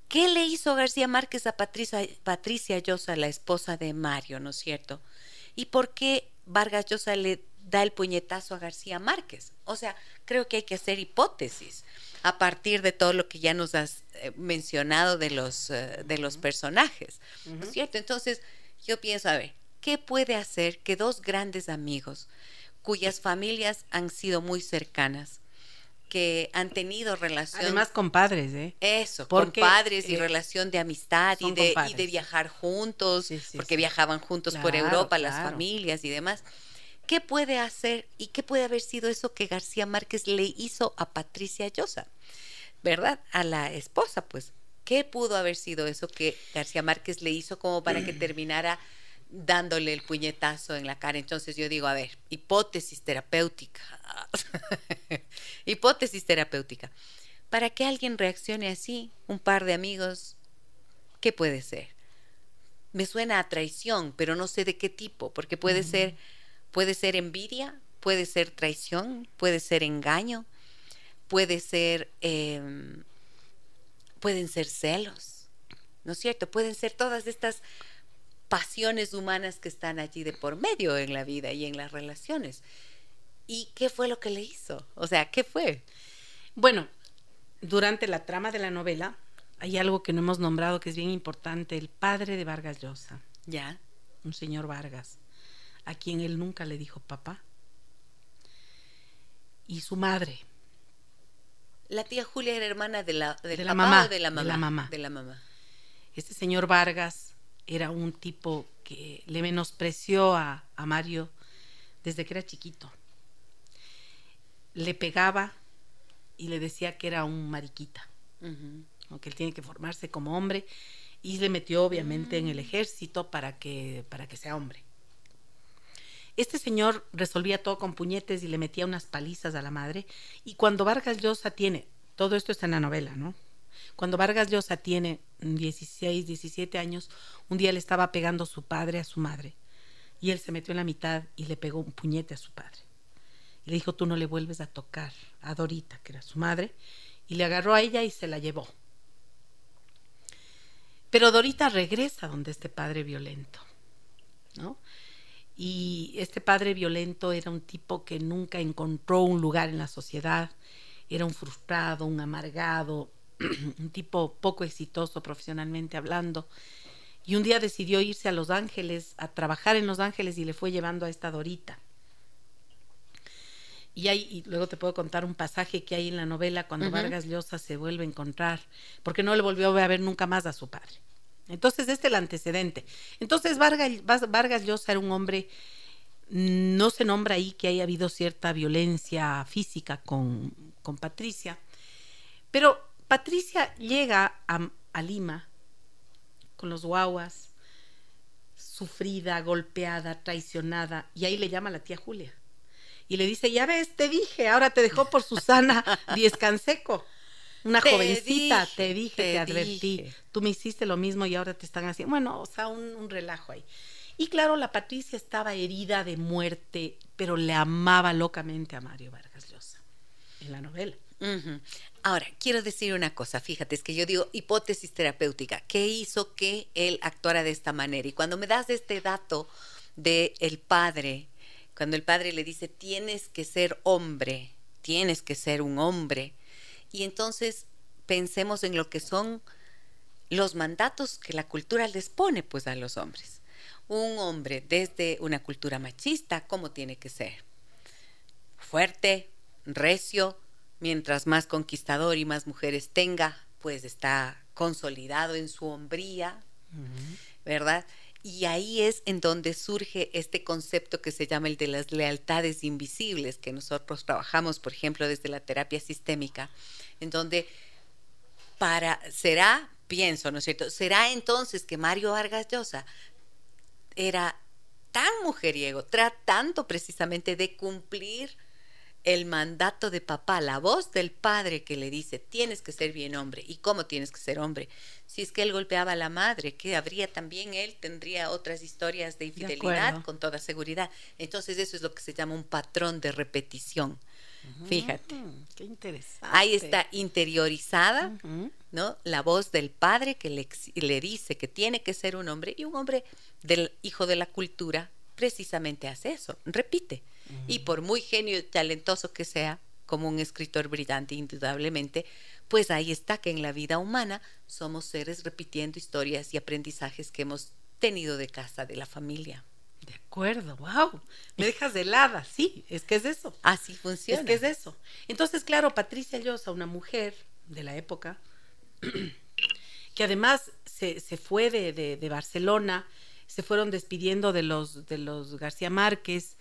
¿Qué le hizo García Márquez a Patricia, Patricia Llosa, la esposa de Mario, ¿no es cierto? ¿Y por qué Vargas Llosa le da el puñetazo a García Márquez? O sea, creo que hay que hacer hipótesis a partir de todo lo que ya nos has eh, mencionado de los, eh, de los personajes, ¿no es cierto? Entonces, yo pienso, a ver, ¿qué puede hacer que dos grandes amigos cuyas familias han sido muy cercanas, que han tenido relación. Además, compadres, ¿eh? Eso, porque, compadres y eh, relación de amistad y de, y de, viajar juntos, porque viajaban juntos por Europa, las familias y demás. ¿Qué puede hacer y qué puede haber sido eso que García Márquez le hizo a Patricia Llosa? ¿Verdad? A la esposa, pues. ¿Qué pudo haber sido eso que García Márquez le hizo como para que terminara dándole el puñetazo en la cara. Entonces yo digo, a ver, hipótesis terapéutica. hipótesis terapéutica. Para que alguien reaccione así, un par de amigos, ¿qué puede ser? Me suena a traición, pero no sé de qué tipo, porque puede ser puede ser envidia, puede ser traición, puede ser engaño, puede ser, eh, pueden ser celos, ¿no es cierto? Pueden ser todas estas pasiones humanas que están allí de por medio en la vida y en las relaciones. ¿Y qué fue lo que le hizo? O sea, ¿qué fue? Bueno, durante la trama de la novela hay algo que no hemos nombrado que es bien importante, el padre de Vargas Llosa. Ya. Un señor Vargas, a quien él nunca le dijo papá. Y su madre. La tía Julia era hermana de la, de la mamá, de la mamá. De la mamá. De la mamá. Este señor Vargas era un tipo que le menospreció a, a Mario desde que era chiquito. Le pegaba y le decía que era un mariquita, que él tiene que formarse como hombre y le metió obviamente en el mm. ejército para que, para que sea hombre. Este señor resolvía todo con puñetes y le metía unas palizas a la madre y cuando Vargas Llosa tiene, todo esto está en la novela, ¿no? Cuando Vargas Llosa tiene 16, 17 años, un día le estaba pegando su padre a su madre y él se metió en la mitad y le pegó un puñete a su padre. Y le dijo, tú no le vuelves a tocar a Dorita, que era su madre, y le agarró a ella y se la llevó. Pero Dorita regresa donde este padre violento, ¿no? Y este padre violento era un tipo que nunca encontró un lugar en la sociedad, era un frustrado, un amargado, un tipo poco exitoso profesionalmente hablando. Y un día decidió irse a Los Ángeles, a trabajar en Los Ángeles y le fue llevando a esta Dorita. Y, hay, luego te puedo contar un pasaje que hay en la novela cuando Vargas Llosa se vuelve a encontrar, porque no le volvió a ver nunca más a su padre. Entonces, este es el antecedente. Entonces, Vargas, Vargas Llosa era un hombre, no se nombra ahí que haya habido cierta violencia física con, con Patricia, pero Patricia llega a, a Lima con los guaguas, sufrida, golpeada, traicionada, y ahí le llama a la tía Julia y le dice, ya ves, te dije, ahora te dejó por Susana Diez Canseco. Una jovencita, te dije, te, advertí, tú me hiciste lo mismo y ahora te están haciendo, bueno, o sea, un, relajo ahí. Y claro, la Patricia estaba herida de muerte, pero le amaba locamente a Mario Vargas Llosa en la novela. Ahora, quiero decir una cosa, fíjate, es que yo digo hipótesis terapéutica, ¿qué hizo que él actuara de esta manera? Y cuando me das este dato de el padre cuando el padre le dice, tienes que ser hombre, tienes que ser un hombre. Y entonces pensemos en lo que son los mandatos que la cultura les pone pues a los hombres. Un hombre desde una cultura machista, ¿cómo tiene que ser? Fuerte, recio, mientras más conquistador y más mujeres tenga, pues está consolidado en su hombría, ¿verdad? Y ahí es en donde surge este concepto que se llama el de las lealtades invisibles, que nosotros trabajamos, por ejemplo, desde la terapia sistémica, en donde para, será, pienso, ¿no es cierto? Será entonces que Mario Vargas Llosa era tan mujeriego, tratando precisamente de cumplir el mandato de papá, la voz del padre que le dice, tienes que ser bien hombre. ¿Y cómo tienes que ser hombre? Si es que él golpeaba a la madre, que habría también él, tendría otras historias de infidelidad con toda seguridad. Entonces eso es lo que se llama un patrón de repetición. Fíjate. Qué interesante. Ahí está interiorizada, ¿no? La voz del padre que le, le dice que tiene que ser un hombre y un hombre del hijo de la cultura precisamente hace eso, repite y por muy genio y talentoso que sea, como un escritor brillante indudablemente, pues ahí está que en la vida humana somos seres repitiendo historias y aprendizajes que hemos tenido de casa, de la familia. De acuerdo, wow. Me dejas de helada, sí, es que es eso. Así funciona. Es que es eso. Entonces, claro, Patricia Llosa, una mujer de la época, que además se, se fue de, de, de, Barcelona, se fueron despidiendo de los, de los García Márquez,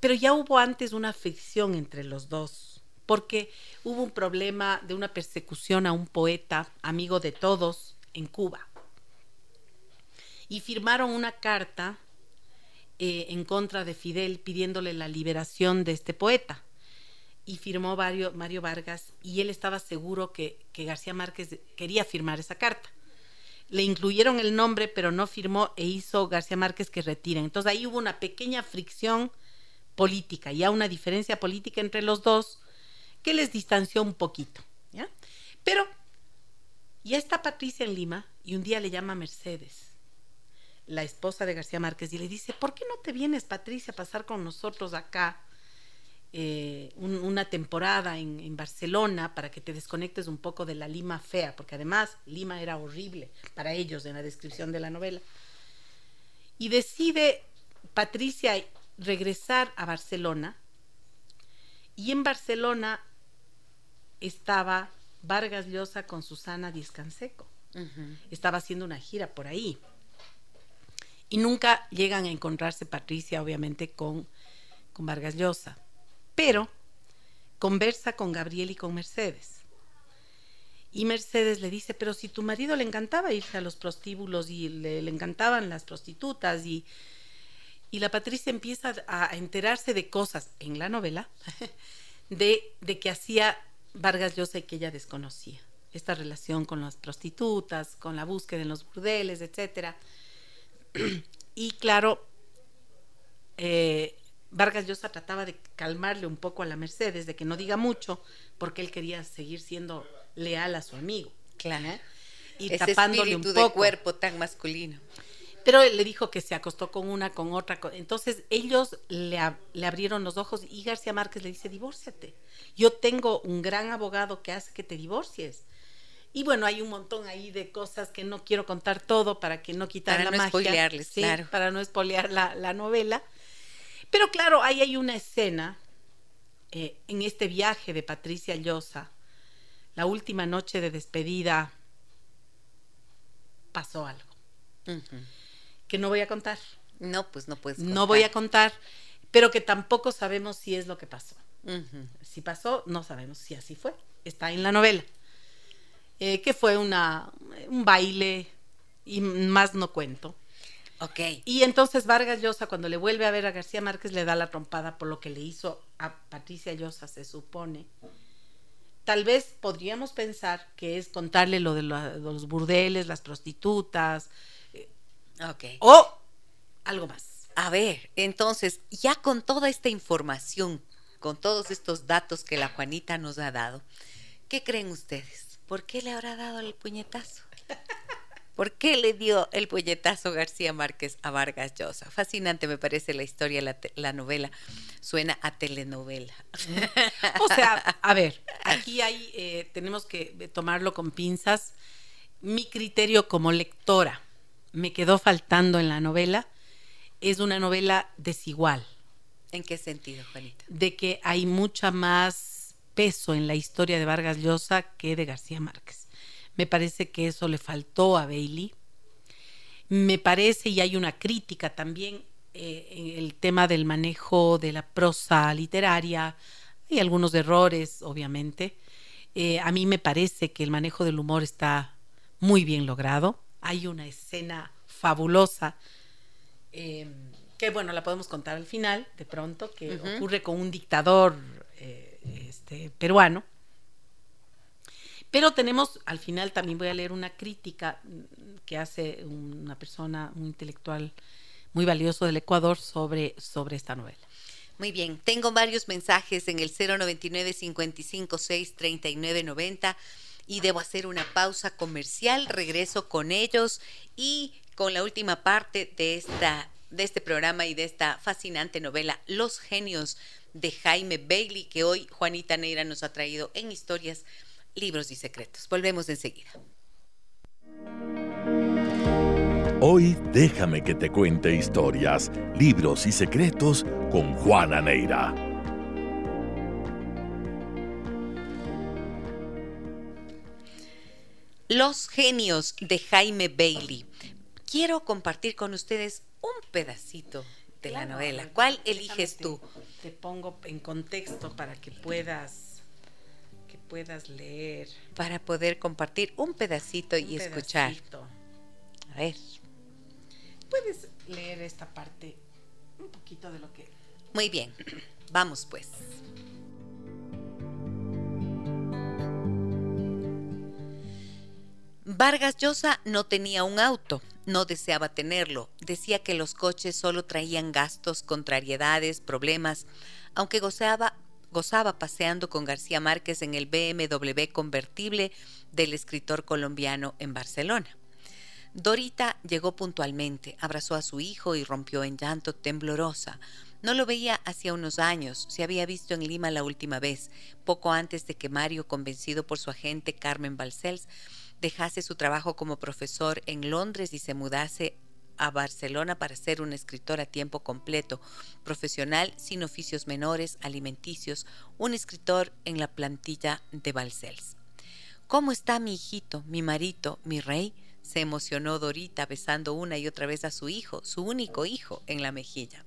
pero ya hubo antes una ficción entre los dos, porque hubo un problema de una persecución a un poeta, amigo de todos, en Cuba. Y firmaron una carta eh, en contra de Fidel pidiéndole la liberación de este poeta. Y firmó Mario, Mario Vargas y él estaba seguro que, que García Márquez quería firmar esa carta le incluyeron el nombre, pero no firmó e hizo García Márquez que retire. Entonces ahí hubo una pequeña fricción política, ya una diferencia política entre los dos que les distanció un poquito, ¿ya? Pero ya está Patricia en Lima y un día le llama Mercedes, la esposa de García Márquez, y le dice, ¿por qué no te vienes, Patricia, a pasar con nosotros acá eh, una temporada en, en, Barcelona para que te desconectes un poco de la Lima fea? Porque además Lima era horrible para ellos en la descripción de la novela. Y decide Patricia regresar a Barcelona y en Barcelona estaba Vargas Llosa con Susana Discanseco. Estaba haciendo una gira por ahí. Y nunca llegan a encontrarse Patricia, obviamente, con, con Vargas Llosa. Pero conversa con Gabriel y con Mercedes. Y Mercedes le dice, pero si tu marido le encantaba irse a los prostíbulos y le, le encantaban las prostitutas y, y la Patricia empieza a enterarse de cosas en la novela de, de que hacía Vargas Llosa y que ella desconocía. Esta relación con las prostitutas, con la búsqueda en los burdeles, etc. y claro, eh, Vargas Llosa trataba de calmarle un poco a la Mercedes, de que no diga mucho, porque él quería seguir siendo leal a su amigo. Claro. ¿eh? Y Ese tapándole un poco. de cuerpo tan masculino. Pero él le dijo que se acostó con una, con otra. con- Entonces ellos le, ab- le abrieron los ojos y García Márquez le dice, divórciate. Yo tengo un gran abogado que hace que te divorcies. Y bueno, hay un montón ahí de cosas que no quiero contar todo para que no quitar Para la no magia. spoilearles, Sí, claro. Para no spoilear la, la novela. Pero claro, ahí hay una escena eh, en este viaje de Patricia Llosa, la última noche de despedida, pasó algo. Que no voy a contar. No, pues no puedes. No voy a contar. contar, pero que tampoco sabemos si es lo que pasó. Si pasó, no sabemos si así fue. Está en la novela. Eh, que fue una, un baile y más no cuento. Ok. Y entonces Vargas Llosa, cuando le vuelve a ver a García Márquez, le da la trompada por lo que le hizo a Patricia Llosa, se supone. Tal vez podríamos pensar que es contarle lo de, la- de los burdeles, las prostitutas, Ok. o algo más. A ver, entonces, ya con toda esta información, con todos estos datos que la Juanita nos ha dado, ¿qué creen ustedes? ¿Por qué le habrá dado el puñetazo? ¿Por qué le dio el puñetazo García Márquez a Vargas Llosa? Fascinante me parece la historia, la, la novela. Suena a telenovela. O sea, a ver, aquí hay, eh, tenemos que tomarlo con pinzas. Mi criterio como lectora me quedó faltando en la novela. Es una novela desigual, ¿En qué sentido, Juanita? de que hay mucha más peso en la historia de Vargas Llosa que de García Márquez. Me parece que eso le faltó a Bailey. Me parece, y hay una crítica también, eh, en el tema del manejo de la prosa literaria. Hay algunos errores, obviamente. Eh, a mí me parece que el manejo del humor está muy bien logrado. Hay una escena fabulosa eh, que, bueno, la podemos contar al final, de pronto, que ocurre con un dictador eh, este, peruano. Pero tenemos, al final también voy a leer una crítica mm, que hace una persona, un intelectual muy valioso del Ecuador sobre, sobre esta novela. Muy bien, tengo varios mensajes en el 099 556 3990 y debo hacer una pausa comercial, regreso con ellos y con la última parte de esta de este programa y de esta fascinante novela Los genios de Jaime Bailey que hoy Juanita Neira nos ha traído en historias, libros y secretos. Volvemos enseguida. Hoy déjame que te cuente historias, libros y secretos con Juana Neira. Los genios de Jaime Bailey. Quiero compartir con ustedes un pedacito de la novela. ¿Cuál eliges tú? Te pongo en contexto para que puedas que puedas leer Para poder compartir un pedacito y un escuchar. pedacito. A ver. Puedes leer esta parte un poquito de lo que Muy bien. Vamos pues. Vargas Llosa no tenía un auto, no deseaba tenerlo. Decía que los coches solo traían gastos, contrariedades, problemas, aunque gozaba, gozaba paseando con García Márquez en el BMW convertible del escritor colombiano en Barcelona. Dorita llegó puntualmente, abrazó a su hijo y rompió en llanto temblorosa. No lo veía hacía unos años, se había visto en Lima la última vez, poco antes de que Mario, convencido por su agente Carmen Balcells, dejase su trabajo como profesor en Londres y se mudase a Barcelona para ser un escritor a tiempo completo, profesional, sin oficios menores, alimenticios, un escritor en la plantilla de Balcells. ¿Cómo está mi hijito, mi marito, mi rey? se emocionó Dorita besando una y otra vez a su hijo, su único hijo, en la mejilla.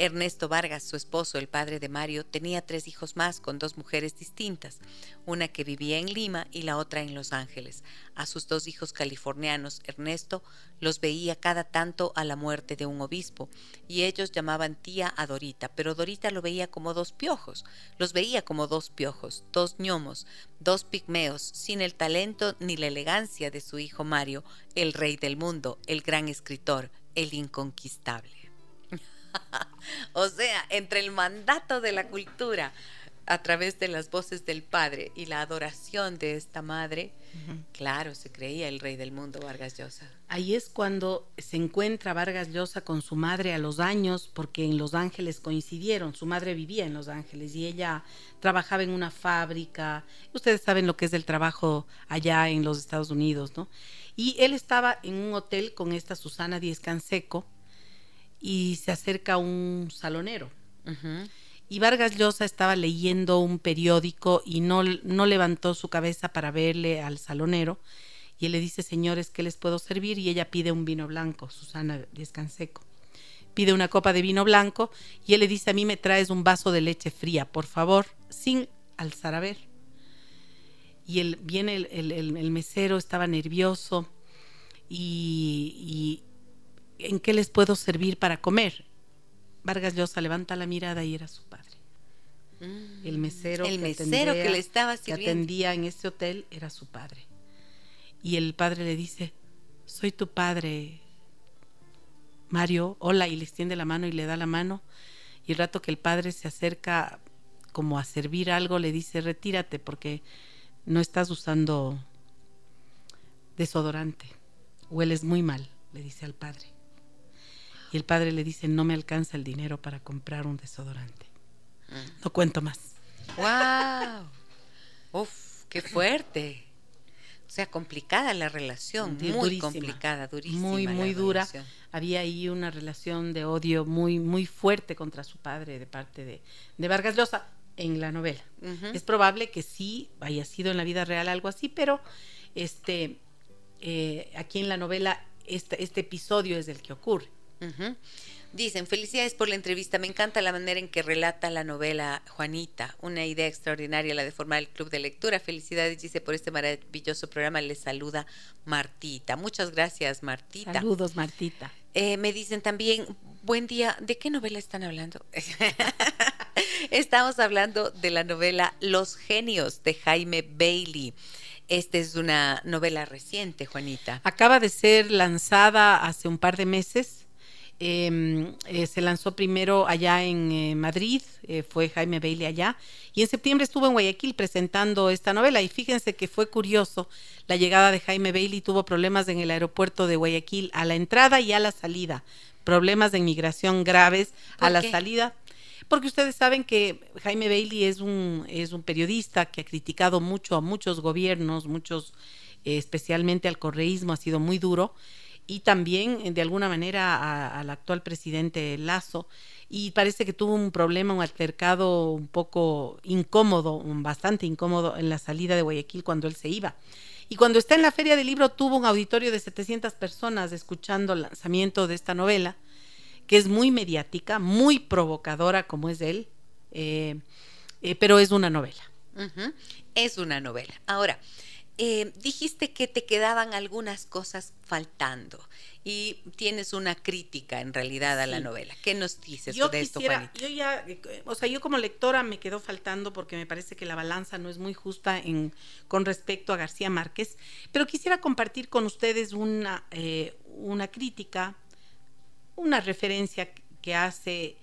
Ernesto Vargas, su esposo, el padre de Mario, tenía tres hijos más con dos mujeres distintas, una que vivía en Lima y la otra en Los Ángeles. A sus dos hijos californianos, Ernesto los veía cada tanto a la muerte de un obispo, y ellos llamaban tía a Dorita, pero Dorita lo veía como dos piojos, los veía como dos piojos, dos ñomos, dos pigmeos, sin el talento ni la elegancia de su hijo Mario, el rey del mundo, el gran escritor, el inconquistable. o sea, entre el mandato de la cultura a través de las voces del Padre y la adoración de esta madre, claro, se creía el rey del mundo Vargas Llosa. Ahí es cuando se encuentra Vargas Llosa con su madre a los años, porque en Los Ángeles coincidieron, su madre vivía en Los Ángeles y ella trabajaba en una fábrica, ustedes saben lo que es el trabajo allá en los Estados Unidos, ¿no? Y él estaba en un hotel con esta Susana Díez Canseco, y se acerca un salonero. Y Vargas Llosa estaba leyendo un periódico y no, no levantó su cabeza para verle al salonero. Y él le dice, señores, ¿qué les puedo servir? Y ella pide un vino blanco, Susana Descanseco. Pide una copa de vino blanco y él le dice, a mí me traes un vaso de leche fría, por favor, sin alzar a ver. Y él, viene el, mesero, estaba nervioso y, ¿en qué les puedo servir para comer? Vargas Llosa levanta la mirada y era su padre. el mesero, el que, mesero que le estaba sirviendo. que atendía en este hotel era su padre. Y el padre le dice, soy tu padre, Mario, hola, y le extiende la mano y le da la mano. Y el rato que el padre se acerca como a servir algo, le dice, retírate porque no estás usando desodorante, hueles muy mal, le dice al padre. Y el padre le dice, no me alcanza el dinero para comprar un desodorante. Mm. No cuento más. ¡Wow! ¡Uf! ¡Qué fuerte! O sea, complicada la relación, muy complicada, durísima. Muy, muy dura. Había ahí una relación de odio muy, muy fuerte contra su padre de parte de, de Vargas Llosa en la novela. Es probable que sí haya sido en la vida real algo así, pero este, eh, aquí en la novela este, este episodio es el que ocurre. Dicen, felicidades por la entrevista, me encanta la manera en que relata la novela Juanita, una idea extraordinaria la de formar el club de lectura. Felicidades, dice, por este maravilloso programa, les saluda Martita. Muchas gracias, Martita. Saludos, Martita. Eh, me dicen también, buen día, ¿de qué novela están hablando? Estamos hablando de la novela Los genios de Jaime Bailey. Esta es una novela reciente, Juanita. Acaba de ser lanzada hace un par de meses Em, eh, se lanzó primero allá en eh, Madrid, eh, fue Jaime Bailey allá, y en septiembre estuvo en Guayaquil presentando esta novela. Y fíjense que fue curioso, la llegada de Jaime Bailey tuvo problemas en el aeropuerto de Guayaquil a la entrada y a la salida, problemas de inmigración graves a la salida. Porque ustedes saben que Jaime Bailey es un, es un periodista que ha criticado mucho a muchos gobiernos, muchos, especialmente al correísmo, ha sido muy duro y también eh, de alguna manera al actual presidente Lazo y parece que tuvo un problema, un altercado un poco incómodo, bastante incómodo en la salida de Guayaquil cuando él se iba. Y cuando está en la Feria del Libro tuvo un auditorio de 700 personas escuchando el lanzamiento de esta novela, que es muy mediática, muy provocadora como es él, eh, eh, pero es una novela. Es una novela. Ahora, eh, dijiste que te quedaban algunas cosas faltando y tienes una crítica en realidad a la novela. ¿Qué nos dices de esto, Juanita? Yo ya, o sea, yo como lectora me quedo faltando porque me parece que la balanza no es muy justa en, con respecto a García Márquez, pero quisiera compartir con ustedes una, eh, una crítica, una referencia que hace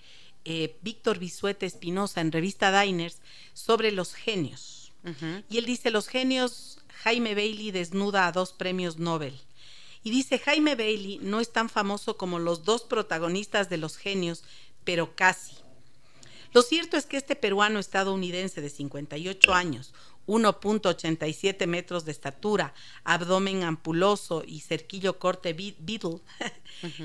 eh, Víctor Bisuete Espinosa en revista Diners sobre los genios. Y él dice, los genios, Jaime Bailey desnuda a dos premios Nobel. Y dice, Jaime Bailey no es tan famoso como los dos protagonistas de los genios, pero casi. Lo cierto es que este peruano estadounidense de 58 años, 1.87 metros de estatura, abdomen ampuloso y cerquillo corte Beatle,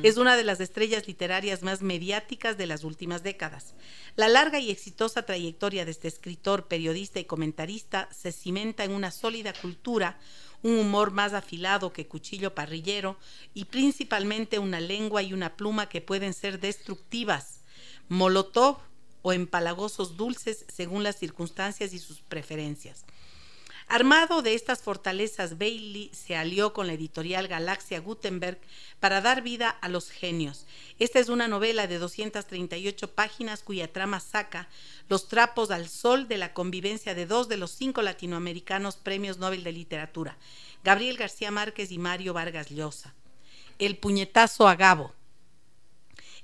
es una de las estrellas literarias más mediáticas de las últimas décadas. La larga y exitosa trayectoria de este escritor, periodista y comentarista se cimenta en una sólida cultura, un humor más afilado que cuchillo parrillero y principalmente una lengua y una pluma que pueden ser destructivas. Molotov o empalagosos dulces según las circunstancias y sus preferencias. Armado de estas fortalezas, Bailey se alió con la editorial Galaxia Gutenberg para dar vida a los genios. Esta es una novela de 238 páginas cuya trama saca los trapos al sol de la convivencia de dos de los cinco latinoamericanos premios Nobel de Literatura, Gabriel García Márquez y Mario Vargas Llosa. El puñetazo a Gabo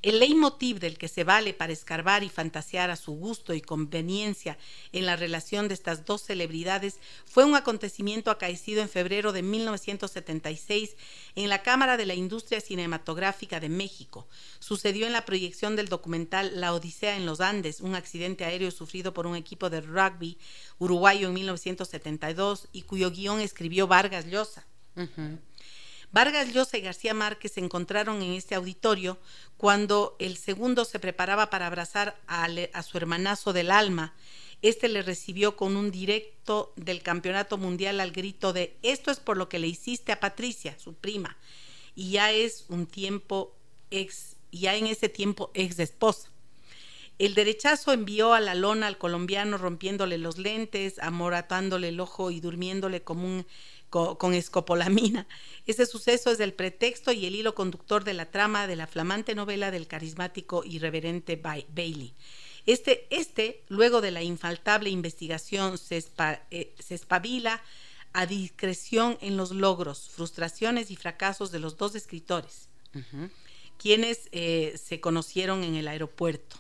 el leitmotiv del que se vale para escarbar y fantasear a su gusto y conveniencia en la relación de estas dos celebridades fue un acontecimiento acaecido en febrero de 1976 en la Cámara de la Industria Cinematográfica de México. Sucedió en la proyección del documental La Odisea en los Andes, un accidente aéreo sufrido por un equipo de rugby uruguayo en 1972 y cuyo guion escribió Vargas Llosa. Vargas Llosa y García Márquez se encontraron en este auditorio cuando el segundo se preparaba para abrazar a, su hermanazo del alma. Este le recibió con un directo del campeonato mundial al grito de esto es por lo que le hiciste a Patricia, su prima. Y ya es un tiempo ex, ya en ese tiempo ex esposa. El derechazo envió a la lona al colombiano rompiéndole los lentes, amoratándole el ojo y durmiéndole como un con, escopolamina. Ese suceso es el pretexto y el hilo conductor de la trama de la flamante novela del carismático irreverente Bailey. Este, este, luego de la infaltable investigación, se, eh, espabila a discreción en los logros, frustraciones y fracasos de los dos escritores, quienes eh, se conocieron en el aeropuerto.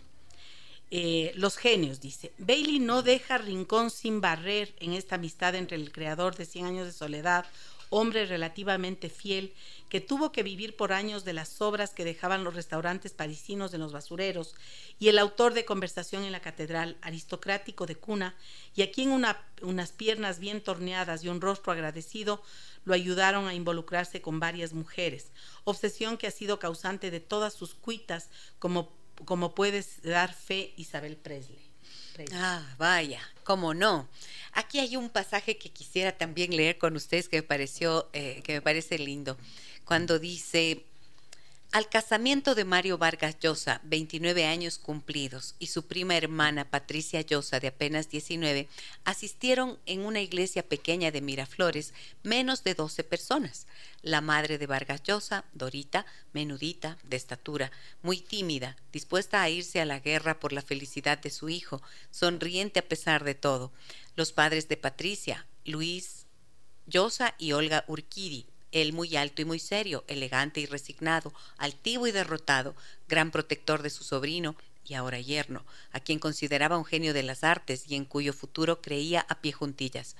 Eh, los genios, dice. Bailey no deja rincón sin barrer en esta amistad entre el creador de Cien años de soledad, hombre relativamente fiel, que tuvo que vivir por años de las obras que dejaban los restaurantes parisinos en los basureros, y el autor de Conversación en la Catedral, aristocrático de cuna, y a quien unas piernas bien torneadas y un rostro agradecido lo ayudaron a involucrarse con varias mujeres, obsesión que ha sido causante de todas sus cuitas como como puedes dar fe Isabel Presley. Ah, vaya, cómo no. Aquí hay un pasaje que quisiera también leer con ustedes que me pareció, eh, que me parece lindo. Cuando dice, al casamiento de Mario Vargas Llosa, 29 años cumplidos, y su prima hermana Patricia Llosa, de apenas 19, asistieron en una iglesia pequeña de Miraflores menos de 12 personas. La madre de Vargas Llosa, Dorita, menudita, de estatura, muy tímida, dispuesta a irse a la guerra por la felicidad de su hijo, sonriente a pesar de todo. Los padres de Patricia, Luis Llosa y Olga Urquidi, él muy alto y muy serio, elegante y resignado, altivo y derrotado, gran protector de su sobrino, y ahora yerno, a quien consideraba un genio de las artes y en cuyo futuro creía a pie juntillas.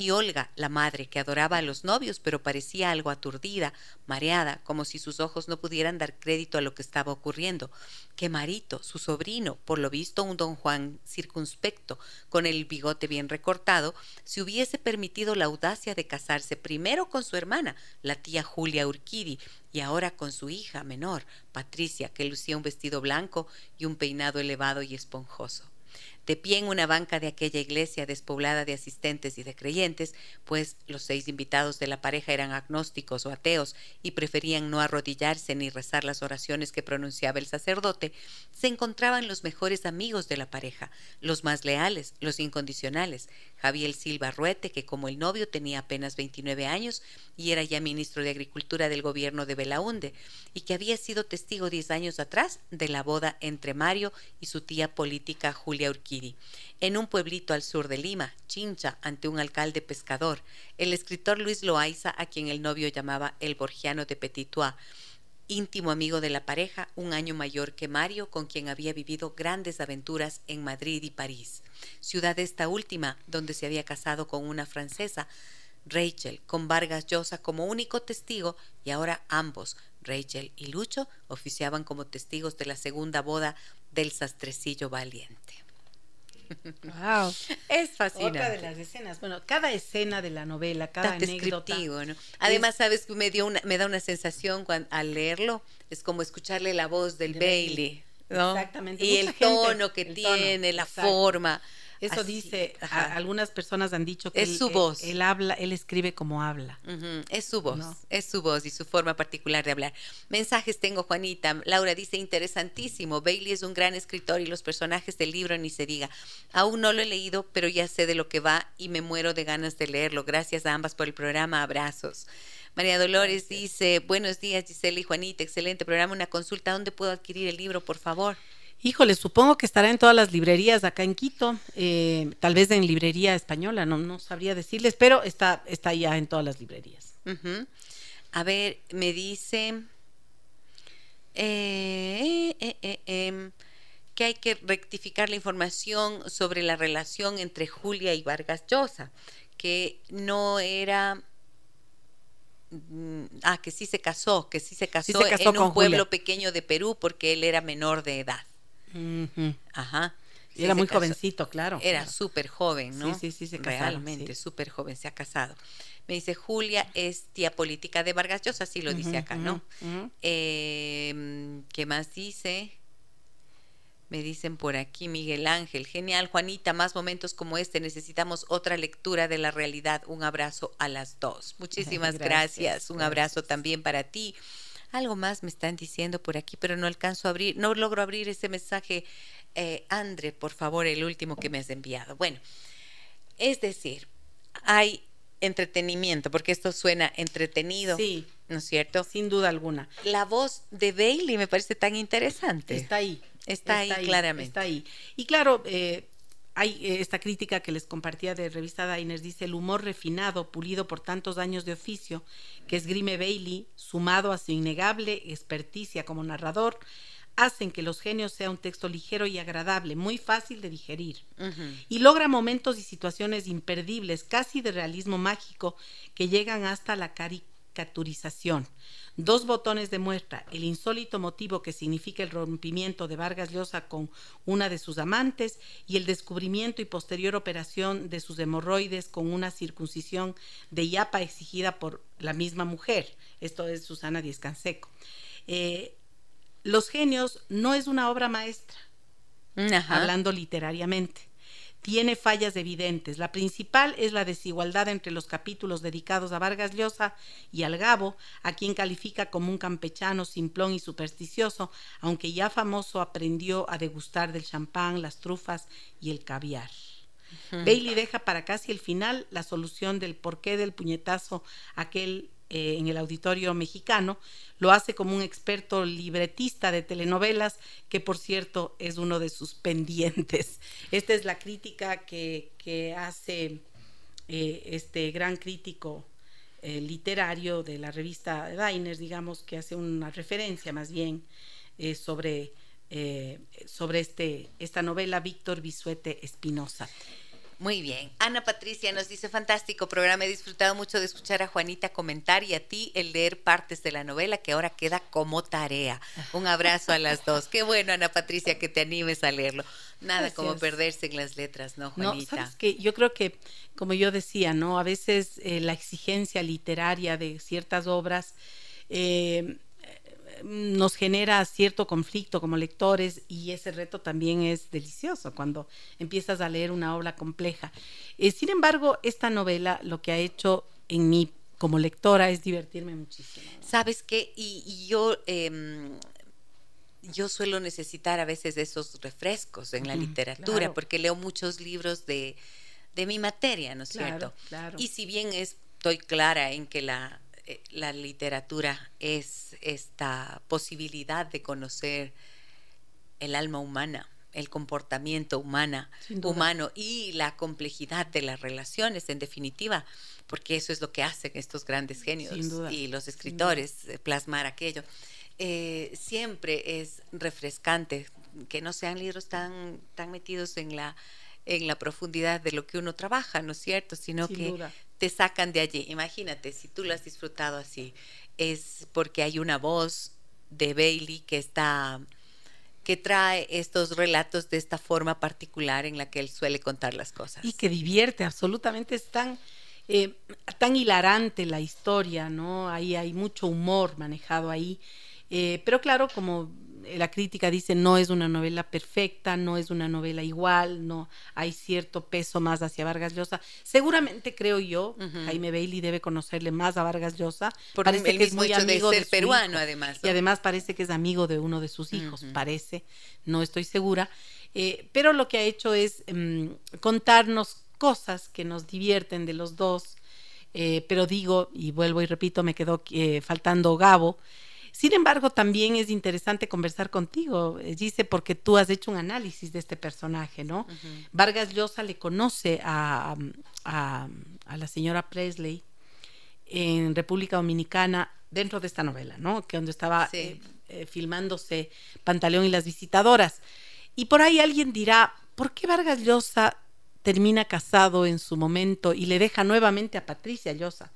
Y Olga, la madre, que adoraba a los novios, pero parecía algo aturdida, mareada, como si sus ojos no pudieran dar crédito a lo que estaba ocurriendo. Que Marito, su sobrino, por lo visto un don Juan circunspecto, con el bigote bien recortado, se hubiese permitido la audacia de casarse primero con su hermana, la tía Julia Urquidi, y ahora con su hija menor, Patricia, que lucía un vestido blanco y un peinado elevado y esponjoso de pie en una banca de aquella iglesia despoblada de asistentes y de creyentes, pues los seis invitados de la pareja eran agnósticos o ateos y preferían no arrodillarse ni rezar las oraciones que pronunciaba el sacerdote, se encontraban los mejores amigos de la pareja, los más leales, los incondicionales, Javier Silva Ruete, que como el novio tenía apenas 29 años y era ya ministro de Agricultura del gobierno de Belaunde, y que había sido testigo diez años atrás de la boda entre Mario y su tía política Julia Urquidi. En un pueblito al sur de Lima, Chincha, ante un alcalde pescador, el escritor Luis Loaiza, a quien el novio llamaba el Borgiano de Petitois, íntimo amigo de la pareja, un año mayor que Mario, con quien había vivido grandes aventuras en Madrid y París, ciudad esta última donde se había casado con una francesa, Rachel, con Vargas Llosa como único testigo y ahora ambos, Rachel y Lucho, oficiaban como testigos de la segunda boda del sastrecillo valiente. Wow. Es fascinante. Otra de las escenas. Bueno, cada escena de la novela, cada Tan anécdota. ¿no? Además, sabes que me dio una, me da una sensación cuando, al leerlo, es como escucharle la voz del De Bailey, Bailey. ¿No? Exactamente. Y Mucha el gente, tono que el tono, tiene, la exacto. forma. Eso Así, dice, a- algunas personas han dicho que Es él- su él- voz. Él, habla, él escribe como habla. Es su voz, No. es su voz y su forma particular de hablar. Mensajes tengo, Juanita. Laura dice, interesantísimo. Bailey es un gran escritor y los personajes del libro ni se diga. Aún no lo he leído, pero ya sé de lo que va y me muero de ganas de leerlo. Gracias a ambas por el programa. Abrazos. María Dolores dice, buenos días Gisela y Juanita, excelente programa. Una consulta, ¿dónde puedo adquirir el libro, por favor? Híjole, supongo que estará en todas las librerías acá en Quito, eh, tal vez en librería española, no, no sabría decirles, pero está, está ya en todas las librerías. A ver, me dice eh, eh, eh, em, que hay que rectificar la información sobre la relación entre Julia y Vargas Llosa, que no era... mm, Ah, que sí se casó, que sí se casó, se casó en con un pueblo Julia. pequeño de Perú porque él era menor de edad. Ajá. Sí Era muy casó. jovencito, claro. Era claro. súper joven, ¿no? Sí, sí, sí, se casaron, Realmente, sí. súper joven, se ha casado. Me dice, Julia es tía política de Vargas Llosa, así lo dice acá, ¿no? Eh, ¿Qué más dice? Me dicen por aquí Miguel Ángel, genial Juanita, más momentos como este, necesitamos otra lectura de la realidad. Un abrazo a las dos. Muchísimas gracias, Gracias, un abrazo también para ti. Algo más me están diciendo por aquí, pero no alcanzo a abrir, no logro abrir ese mensaje. Eh, Andre, por favor, el último que me has enviado. Bueno, es decir, hay entretenimiento, porque esto suena entretenido, Sí, ¿no es cierto? sin duda alguna. La voz de Bailey me parece tan interesante. Está ahí. Está ahí, claramente. Está ahí. Y claro, eh, hay eh, esta crítica que les compartía de revista Diners, dice el humor refinado, pulido por tantos años de oficio, que esgrime Bailey, sumado a su innegable experticia como narrador, hacen que Los Genios sea un texto ligero y agradable, muy fácil de digerir. Y logra momentos y situaciones imperdibles, casi de realismo mágico, que llegan hasta la caricaturización. Dos botones de muestra, el insólito motivo que significa el rompimiento de Vargas Llosa con una de sus amantes y el descubrimiento y posterior operación de sus hemorroides con una circuncisión de yapa exigida por la misma mujer. Esto es Susana Díez Canseco. Eh, Los genios no es una obra maestra, Ajá. hablando literariamente. Tiene fallas evidentes. La principal es la desigualdad entre los capítulos dedicados a Vargas Llosa y al Gabo, a quien califica como un campechano simplón y supersticioso, aunque ya famoso aprendió a degustar del champán, las trufas y el caviar. Bailey deja para casi el final la solución del porqué del puñetazo aquel eh, en el auditorio mexicano. Lo hace como un experto libretista de telenovelas, que por cierto es uno de sus pendientes. Esta es la crítica que, hace eh, este gran crítico eh, literario de la revista Diners, digamos, que hace una referencia más bien sobre, sobre este, esta novela Víctor Bisuete Espinosa. Muy bien. Ana Patricia nos dice, fantástico programa, he disfrutado mucho de escuchar a Juanita comentar y a ti el leer partes de la novela que ahora queda como tarea. Un abrazo a las dos. Qué bueno, Ana Patricia, que te animes a leerlo. Nada como perderse en las letras, ¿no, No, Juanita? sabes que yo creo que, como yo decía, ¿no? A veces eh, la exigencia literaria de ciertas obras eh, nos genera cierto conflicto como lectores y ese reto también es delicioso cuando empiezas a leer una obra compleja. Eh, sin embargo, esta novela lo que ha hecho en mí como lectora es divertirme muchísimo. ¿Sabes qué? Y, y yo, eh, yo suelo necesitar a veces esos refrescos en la literatura, claro. porque leo muchos libros de, de mi materia, ¿no es Claro, cierto? claro. Y si bien estoy clara en que la, la literatura es esta posibilidad de conocer el alma humana, el comportamiento humana, Sin duda. humano y la complejidad de las relaciones, en definitiva, porque eso es lo que hacen estos grandes genios Sin duda, y los sin escritores, eh, plasmar aquello. eh, siempre es refrescante que no sean libros tan, tan metidos en la, en la profundidad de lo que uno trabaja, ¿no es cierto? Sino que te sacan de allí. Imagínate, si tú lo has disfrutado así, es porque hay una voz de Bailey que está que trae estos relatos de esta forma particular en la que él suele contar las cosas. Y que divierte, absolutamente es tan, eh, tan hilarante la historia, ¿no? Ahí hay mucho humor manejado ahí. Eh, pero claro, como la crítica dice no es una novela perfecta, no es una novela igual, no hay cierto peso más hacia Vargas Llosa. Seguramente creo yo, Jaime Bailey debe conocerle más a Vargas Llosa. parece que es muy amigo de ser peruano, además. Y además parece que es amigo de uno de sus hijos, parece, no estoy segura. Eh, pero lo que ha hecho es em, contarnos cosas que nos divierten de los dos. Eh, pero digo, y vuelvo y repito, me quedó eh, faltando Gabo. Sin embargo, también es interesante conversar contigo, dice, porque tú has hecho un análisis de este personaje, ¿no? Vargas Llosa le conoce a, a, la señora Presley en República Dominicana dentro de esta novela, ¿no? Que donde estaba eh, eh, filmándose Pantaleón y las visitadoras. Y por ahí alguien dirá, ¿por qué Vargas Llosa termina casado en su momento y le deja nuevamente a Patricia Llosa?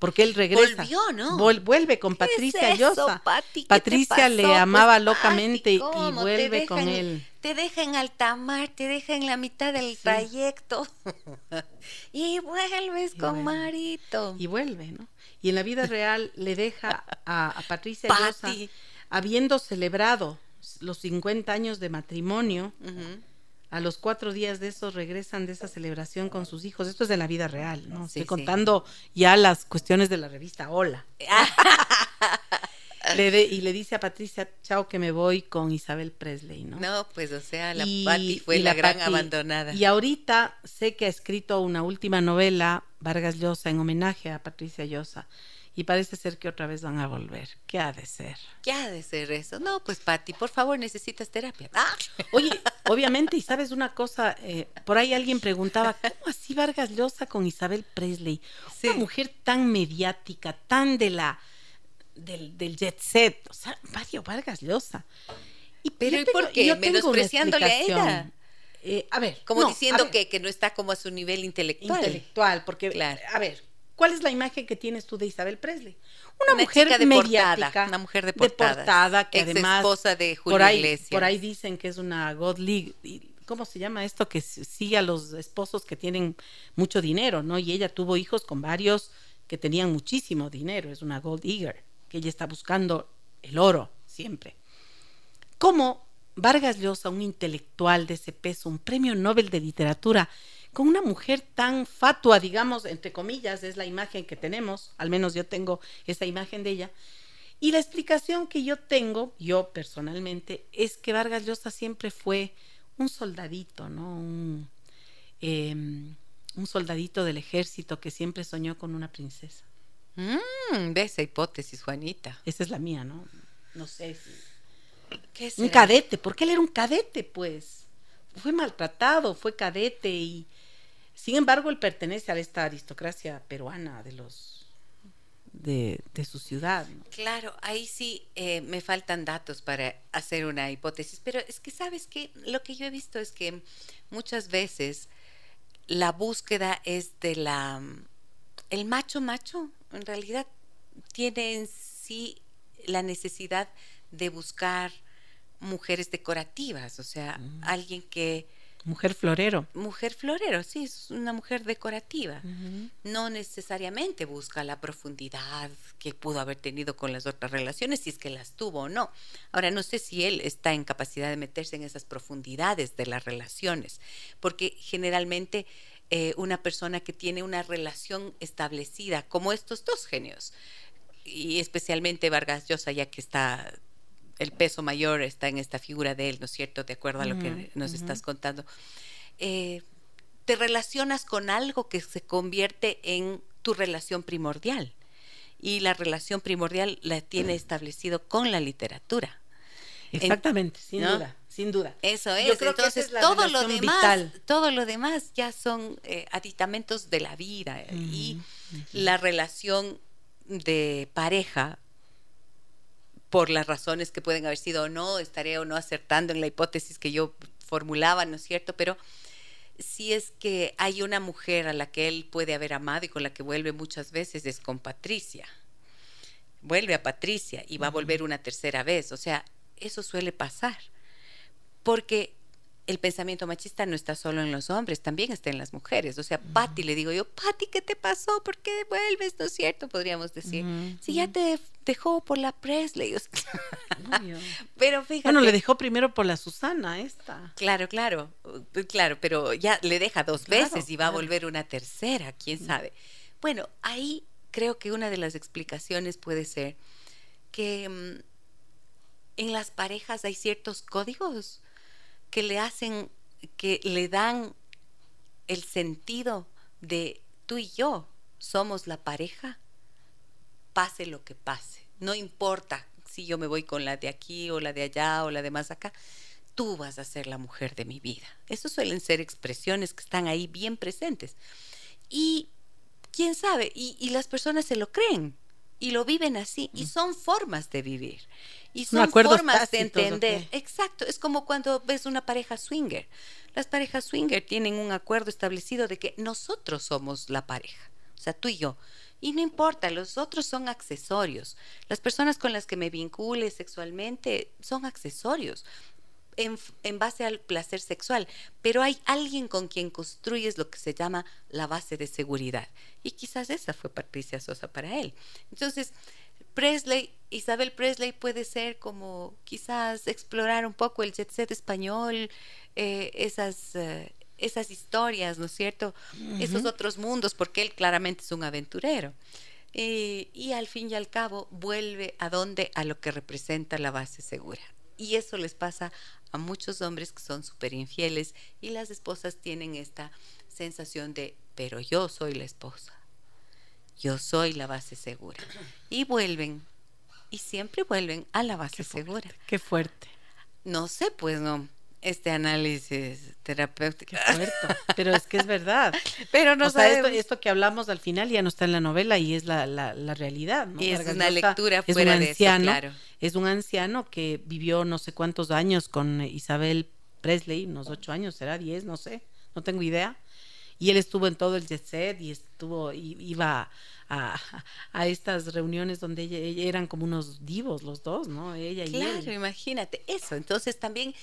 Porque él regresa. Volvió, ¿no? vuelve con Patricia Llosa. Patricia le amaba pues, locamente y vuelve con él. Te deja en alta mar, te deja en la mitad del trayecto y vuelves con Marito. Y vuelve, ¿no? Y en la vida real le deja a, Patricia Llosa, habiendo celebrado los 50 años de matrimonio, a los cuatro días de eso regresan de esa celebración con sus hijos. Esto es de la vida real, ¿no? Estoy contando ya las cuestiones de la revista Hola. y le dice a Patricia, chao que me voy con Isabel Presley, ¿no? No, pues o sea, la Patti fue la, gran abandonada. Y ahorita sé que ha escrito una última novela, Vargas Llosa, en homenaje a Patricia Llosa y parece ser que otra vez van a volver. ¿Qué ha de ser? ¿Qué ha de ser eso? No, pues Patti, por favor, necesitas terapia. Ah. Oye, obviamente, y sabes una cosa, eh, por ahí alguien preguntaba, ¿cómo así Vargas Llosa con Isabel Presley? Una mujer tan mediática, tan de la del, jet set, o sea, Mario Vargas Llosa. Y, Pero ¿y por qué? Menospreciándole a ella. Eh, a ver. Como diciendo que, que no está como a su nivel intelectual. Intelectual, porque, claro. a ver, ¿Cuál es la imagen que tienes tú de Isabel Presley? Una, mujer de mediática, una mujer de portada, que además esposa de Julio por ahí, Iglesias. Por ahí dicen que es una God League. ¿Cómo se llama esto? Que sigue a los esposos que tienen mucho dinero, ¿no? Y ella tuvo hijos con varios que tenían muchísimo dinero. Es una Gold Eager, que ella está buscando el oro siempre. ¿Cómo Vargas Llosa, un intelectual de ese peso, un premio Nobel de literatura, con una mujer tan fatua, digamos, entre comillas, es la imagen que tenemos, al menos yo tengo esa imagen de ella. Y la explicación que yo tengo, yo personalmente, es que Vargas Llosa siempre fue un soldadito, ¿no? Un, em, un soldadito del ejército que siempre soñó con una princesa. Mm, de esa hipótesis, Juanita. Esa es la mía, ¿no? No sé si... ¿Qué un cadete, porque él era un cadete, pues. Fue maltratado, fue cadete y sin embargo, él pertenece a esta aristocracia peruana de los de, su ciudad. Claro, ahí sí eh, me faltan datos para hacer una hipótesis, pero es que sabes que lo que yo he visto es que muchas veces la búsqueda es de la el macho macho en realidad tiene en sí la necesidad de buscar mujeres decorativas, o sea, mm. alguien que Mujer florero. Mujer florero, sí, es una mujer decorativa. No necesariamente busca la profundidad que pudo haber tenido con las otras relaciones, si es que las tuvo o no. Ahora, no sé si él está en capacidad de meterse en esas profundidades de las relaciones, porque generalmente eh, una persona que tiene una relación establecida, como estos dos genios, y especialmente Vargas Llosa, ya que está el peso mayor está en esta figura de él, ¿no es cierto? De acuerdo a lo que nos estás contando. Eh, te relacionas con algo que se convierte en tu relación primordial. Y la relación primordial la tiene establecido con la literatura. Exactamente, sin duda, sin duda. Eso es. Yo creo Entonces, que todo lo demás, todo lo demás ya son eh, aditamentos de la vida y la relación de pareja por las razones que pueden haber sido o no, estaré o no acertando en la hipótesis que yo formulaba, ¿no es cierto? Pero si es que hay una mujer a la que él puede haber amado y con la que vuelve muchas veces, es con Patricia. Vuelve a Patricia y va a volver una tercera vez. O sea, eso suele pasar. Porque el pensamiento machista no está solo en los hombres, también está en las mujeres. O sea, Patti, le digo yo, Patti, ¿qué te pasó? ¿Por qué vuelves? ¿No es cierto? Podríamos decir. Si ya te dejó por la Presley. pero fíjate. Bueno, le dejó primero por la Susana, esta. Claro, claro, uh, claro, pero ya le deja dos veces y va a volver una tercera, quién sabe. Bueno, ahí creo que una de las explicaciones puede ser que mm, en las parejas hay ciertos códigos que le hacen, que le dan el sentido de tú y yo somos la pareja, pase lo que pase. No importa si yo me voy con la de aquí o la de allá o la de más acá, tú vas a ser la mujer de mi vida. Esos suelen ser expresiones que están ahí bien presentes. Y quién sabe, y las personas se lo creen y lo viven así, y son formas de vivir. Y son formas de entender. Exacto, es como cuando ves una pareja swinger. Las parejas swinger tienen un acuerdo establecido de que nosotros somos la pareja, o sea, tú y yo. Y no importa, los otros son accesorios. Las personas con las que me vincule sexualmente son accesorios en, en, base al placer sexual, pero hay alguien con quien construyes lo que se llama la base de seguridad. Y quizás esa fue Patricia Sosa para él. Entonces, Presley, Isabel Presley puede ser como quizás explorar un poco el jet set español, eh, esas, eh, esas historias, ¿no es cierto? Esos otros mundos, porque él claramente es un aventurero. y al fin y al cabo vuelve a donde, a lo que representa la base segura. Y eso les pasa a muchos hombres que son súper infieles y las esposas tienen esta sensación de, pero yo soy la esposa yo soy la base segura. Y vuelven, y siempre vuelven a la base segura. Qué fuerte. No sé, pues no, este análisis terapéutico. Qué fuerte, pero es que es verdad. pero no o sea, esto, esto, que hablamos al final ya no está en la novela y es la, la, la realidad. ¿no? Y es una lectura fuera un anciano, de eso, claro. Es un anciano que vivió no sé cuántos años con Isabel Presley, unos ocho años, será diez, no sé, no tengo idea y él estuvo en todo el jet set y estuvo, y, iba a, a, estas reuniones donde ella, eran como unos divos los dos, ¿no? Ella y claro, él. imagínate eso. Entonces también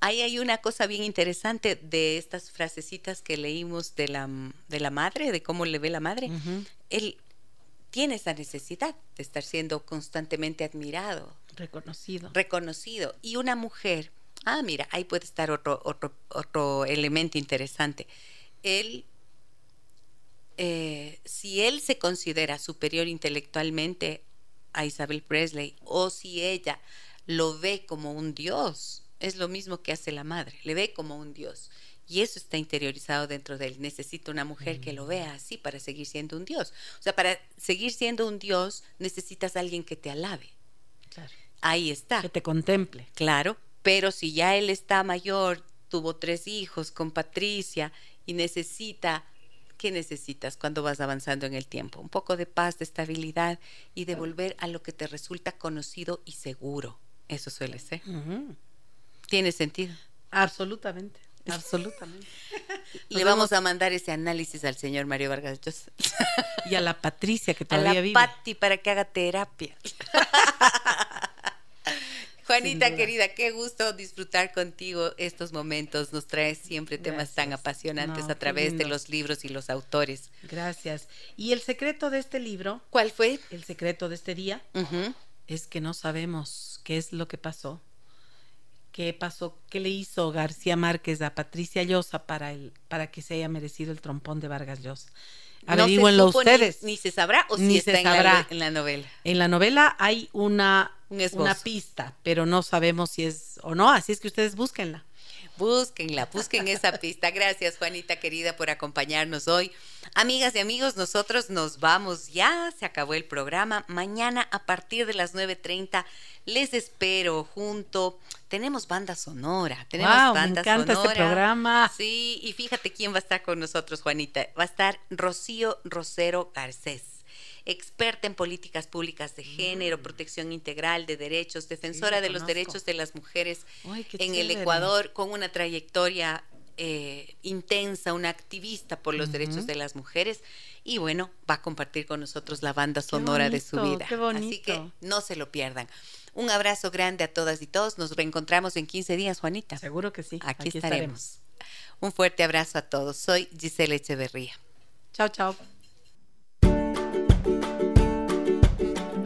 ahí hay una cosa bien interesante de estas frasecitas que leímos de la, de la madre, de cómo le ve la madre. Él tiene esa necesidad de estar siendo constantemente admirado. Reconocido. Reconocido. Y una mujer, ah, mira, ahí puede estar otro, otro, otro elemento interesante él, eh, si él se considera superior intelectualmente a Isabel Presley o si ella lo ve como un dios, es lo mismo que hace la madre, le ve como un dios. Y eso está interiorizado dentro de él. Necesita una mujer que lo vea así para seguir siendo un dios. O sea, para seguir siendo un dios necesitas a alguien que te alabe. Claro. Ahí está. Que te contemple. Claro, pero si ya él está mayor, tuvo tres hijos con Patricia y necesita, ¿qué necesitas cuando vas avanzando en el tiempo? Un poco de paz, de estabilidad y de volver a lo que te resulta conocido y seguro. Eso suele ser. ¿Tiene sentido? Absolutamente. Absolutamente. Le vamos a mandar ese análisis al señor Mario Vargas Llosa. Y a la Patricia que todavía a la Patti para que haga terapia. Juanita querida, qué gusto disfrutar contigo estos momentos. Nos traes siempre temas tan apasionantes a través de los libros y los autores. Gracias. ¿Y el secreto de este libro? ¿Cuál fue? El secreto de este día es que no sabemos qué es lo que pasó. ¿Qué pasó? ¿Qué le hizo García Márquez a Patricia Llosa para, el, para que se haya merecido el trompón de Vargas Llosa? Averigüenlo ustedes. Ni, se sabrá o ni está se sabrá. En, la, novela. En la novela hay una, una pista, pero no sabemos si es o no, así es que ustedes búsquenla. Búsquenla, busquen esa pista. Gracias, Juanita querida, por acompañarnos hoy. Amigas y amigos, nosotros nos vamos ya, se acabó el programa. Mañana a partir de las 9.30 les espero junto. Tenemos banda sonora, tenemos banda me encanta Este programa. Sí, y fíjate quién va a estar con nosotros, Juanita. Va a estar Rocío Rosero Garcés. Experta en políticas públicas de género, protección integral de derechos, defensora de los derechos de las mujeres en el Ecuador, con una trayectoria eh, intensa, una activista por los derechos de las mujeres y bueno, va a compartir con nosotros la banda sonora de su vida. Así que no se lo pierdan. Un abrazo grande a todas y todos. Nos reencontramos en 15 días, Juanita. Seguro que sí. Aquí, estaremos. Un fuerte abrazo a todos. Soy Gisela Echeverría. Chao, chao.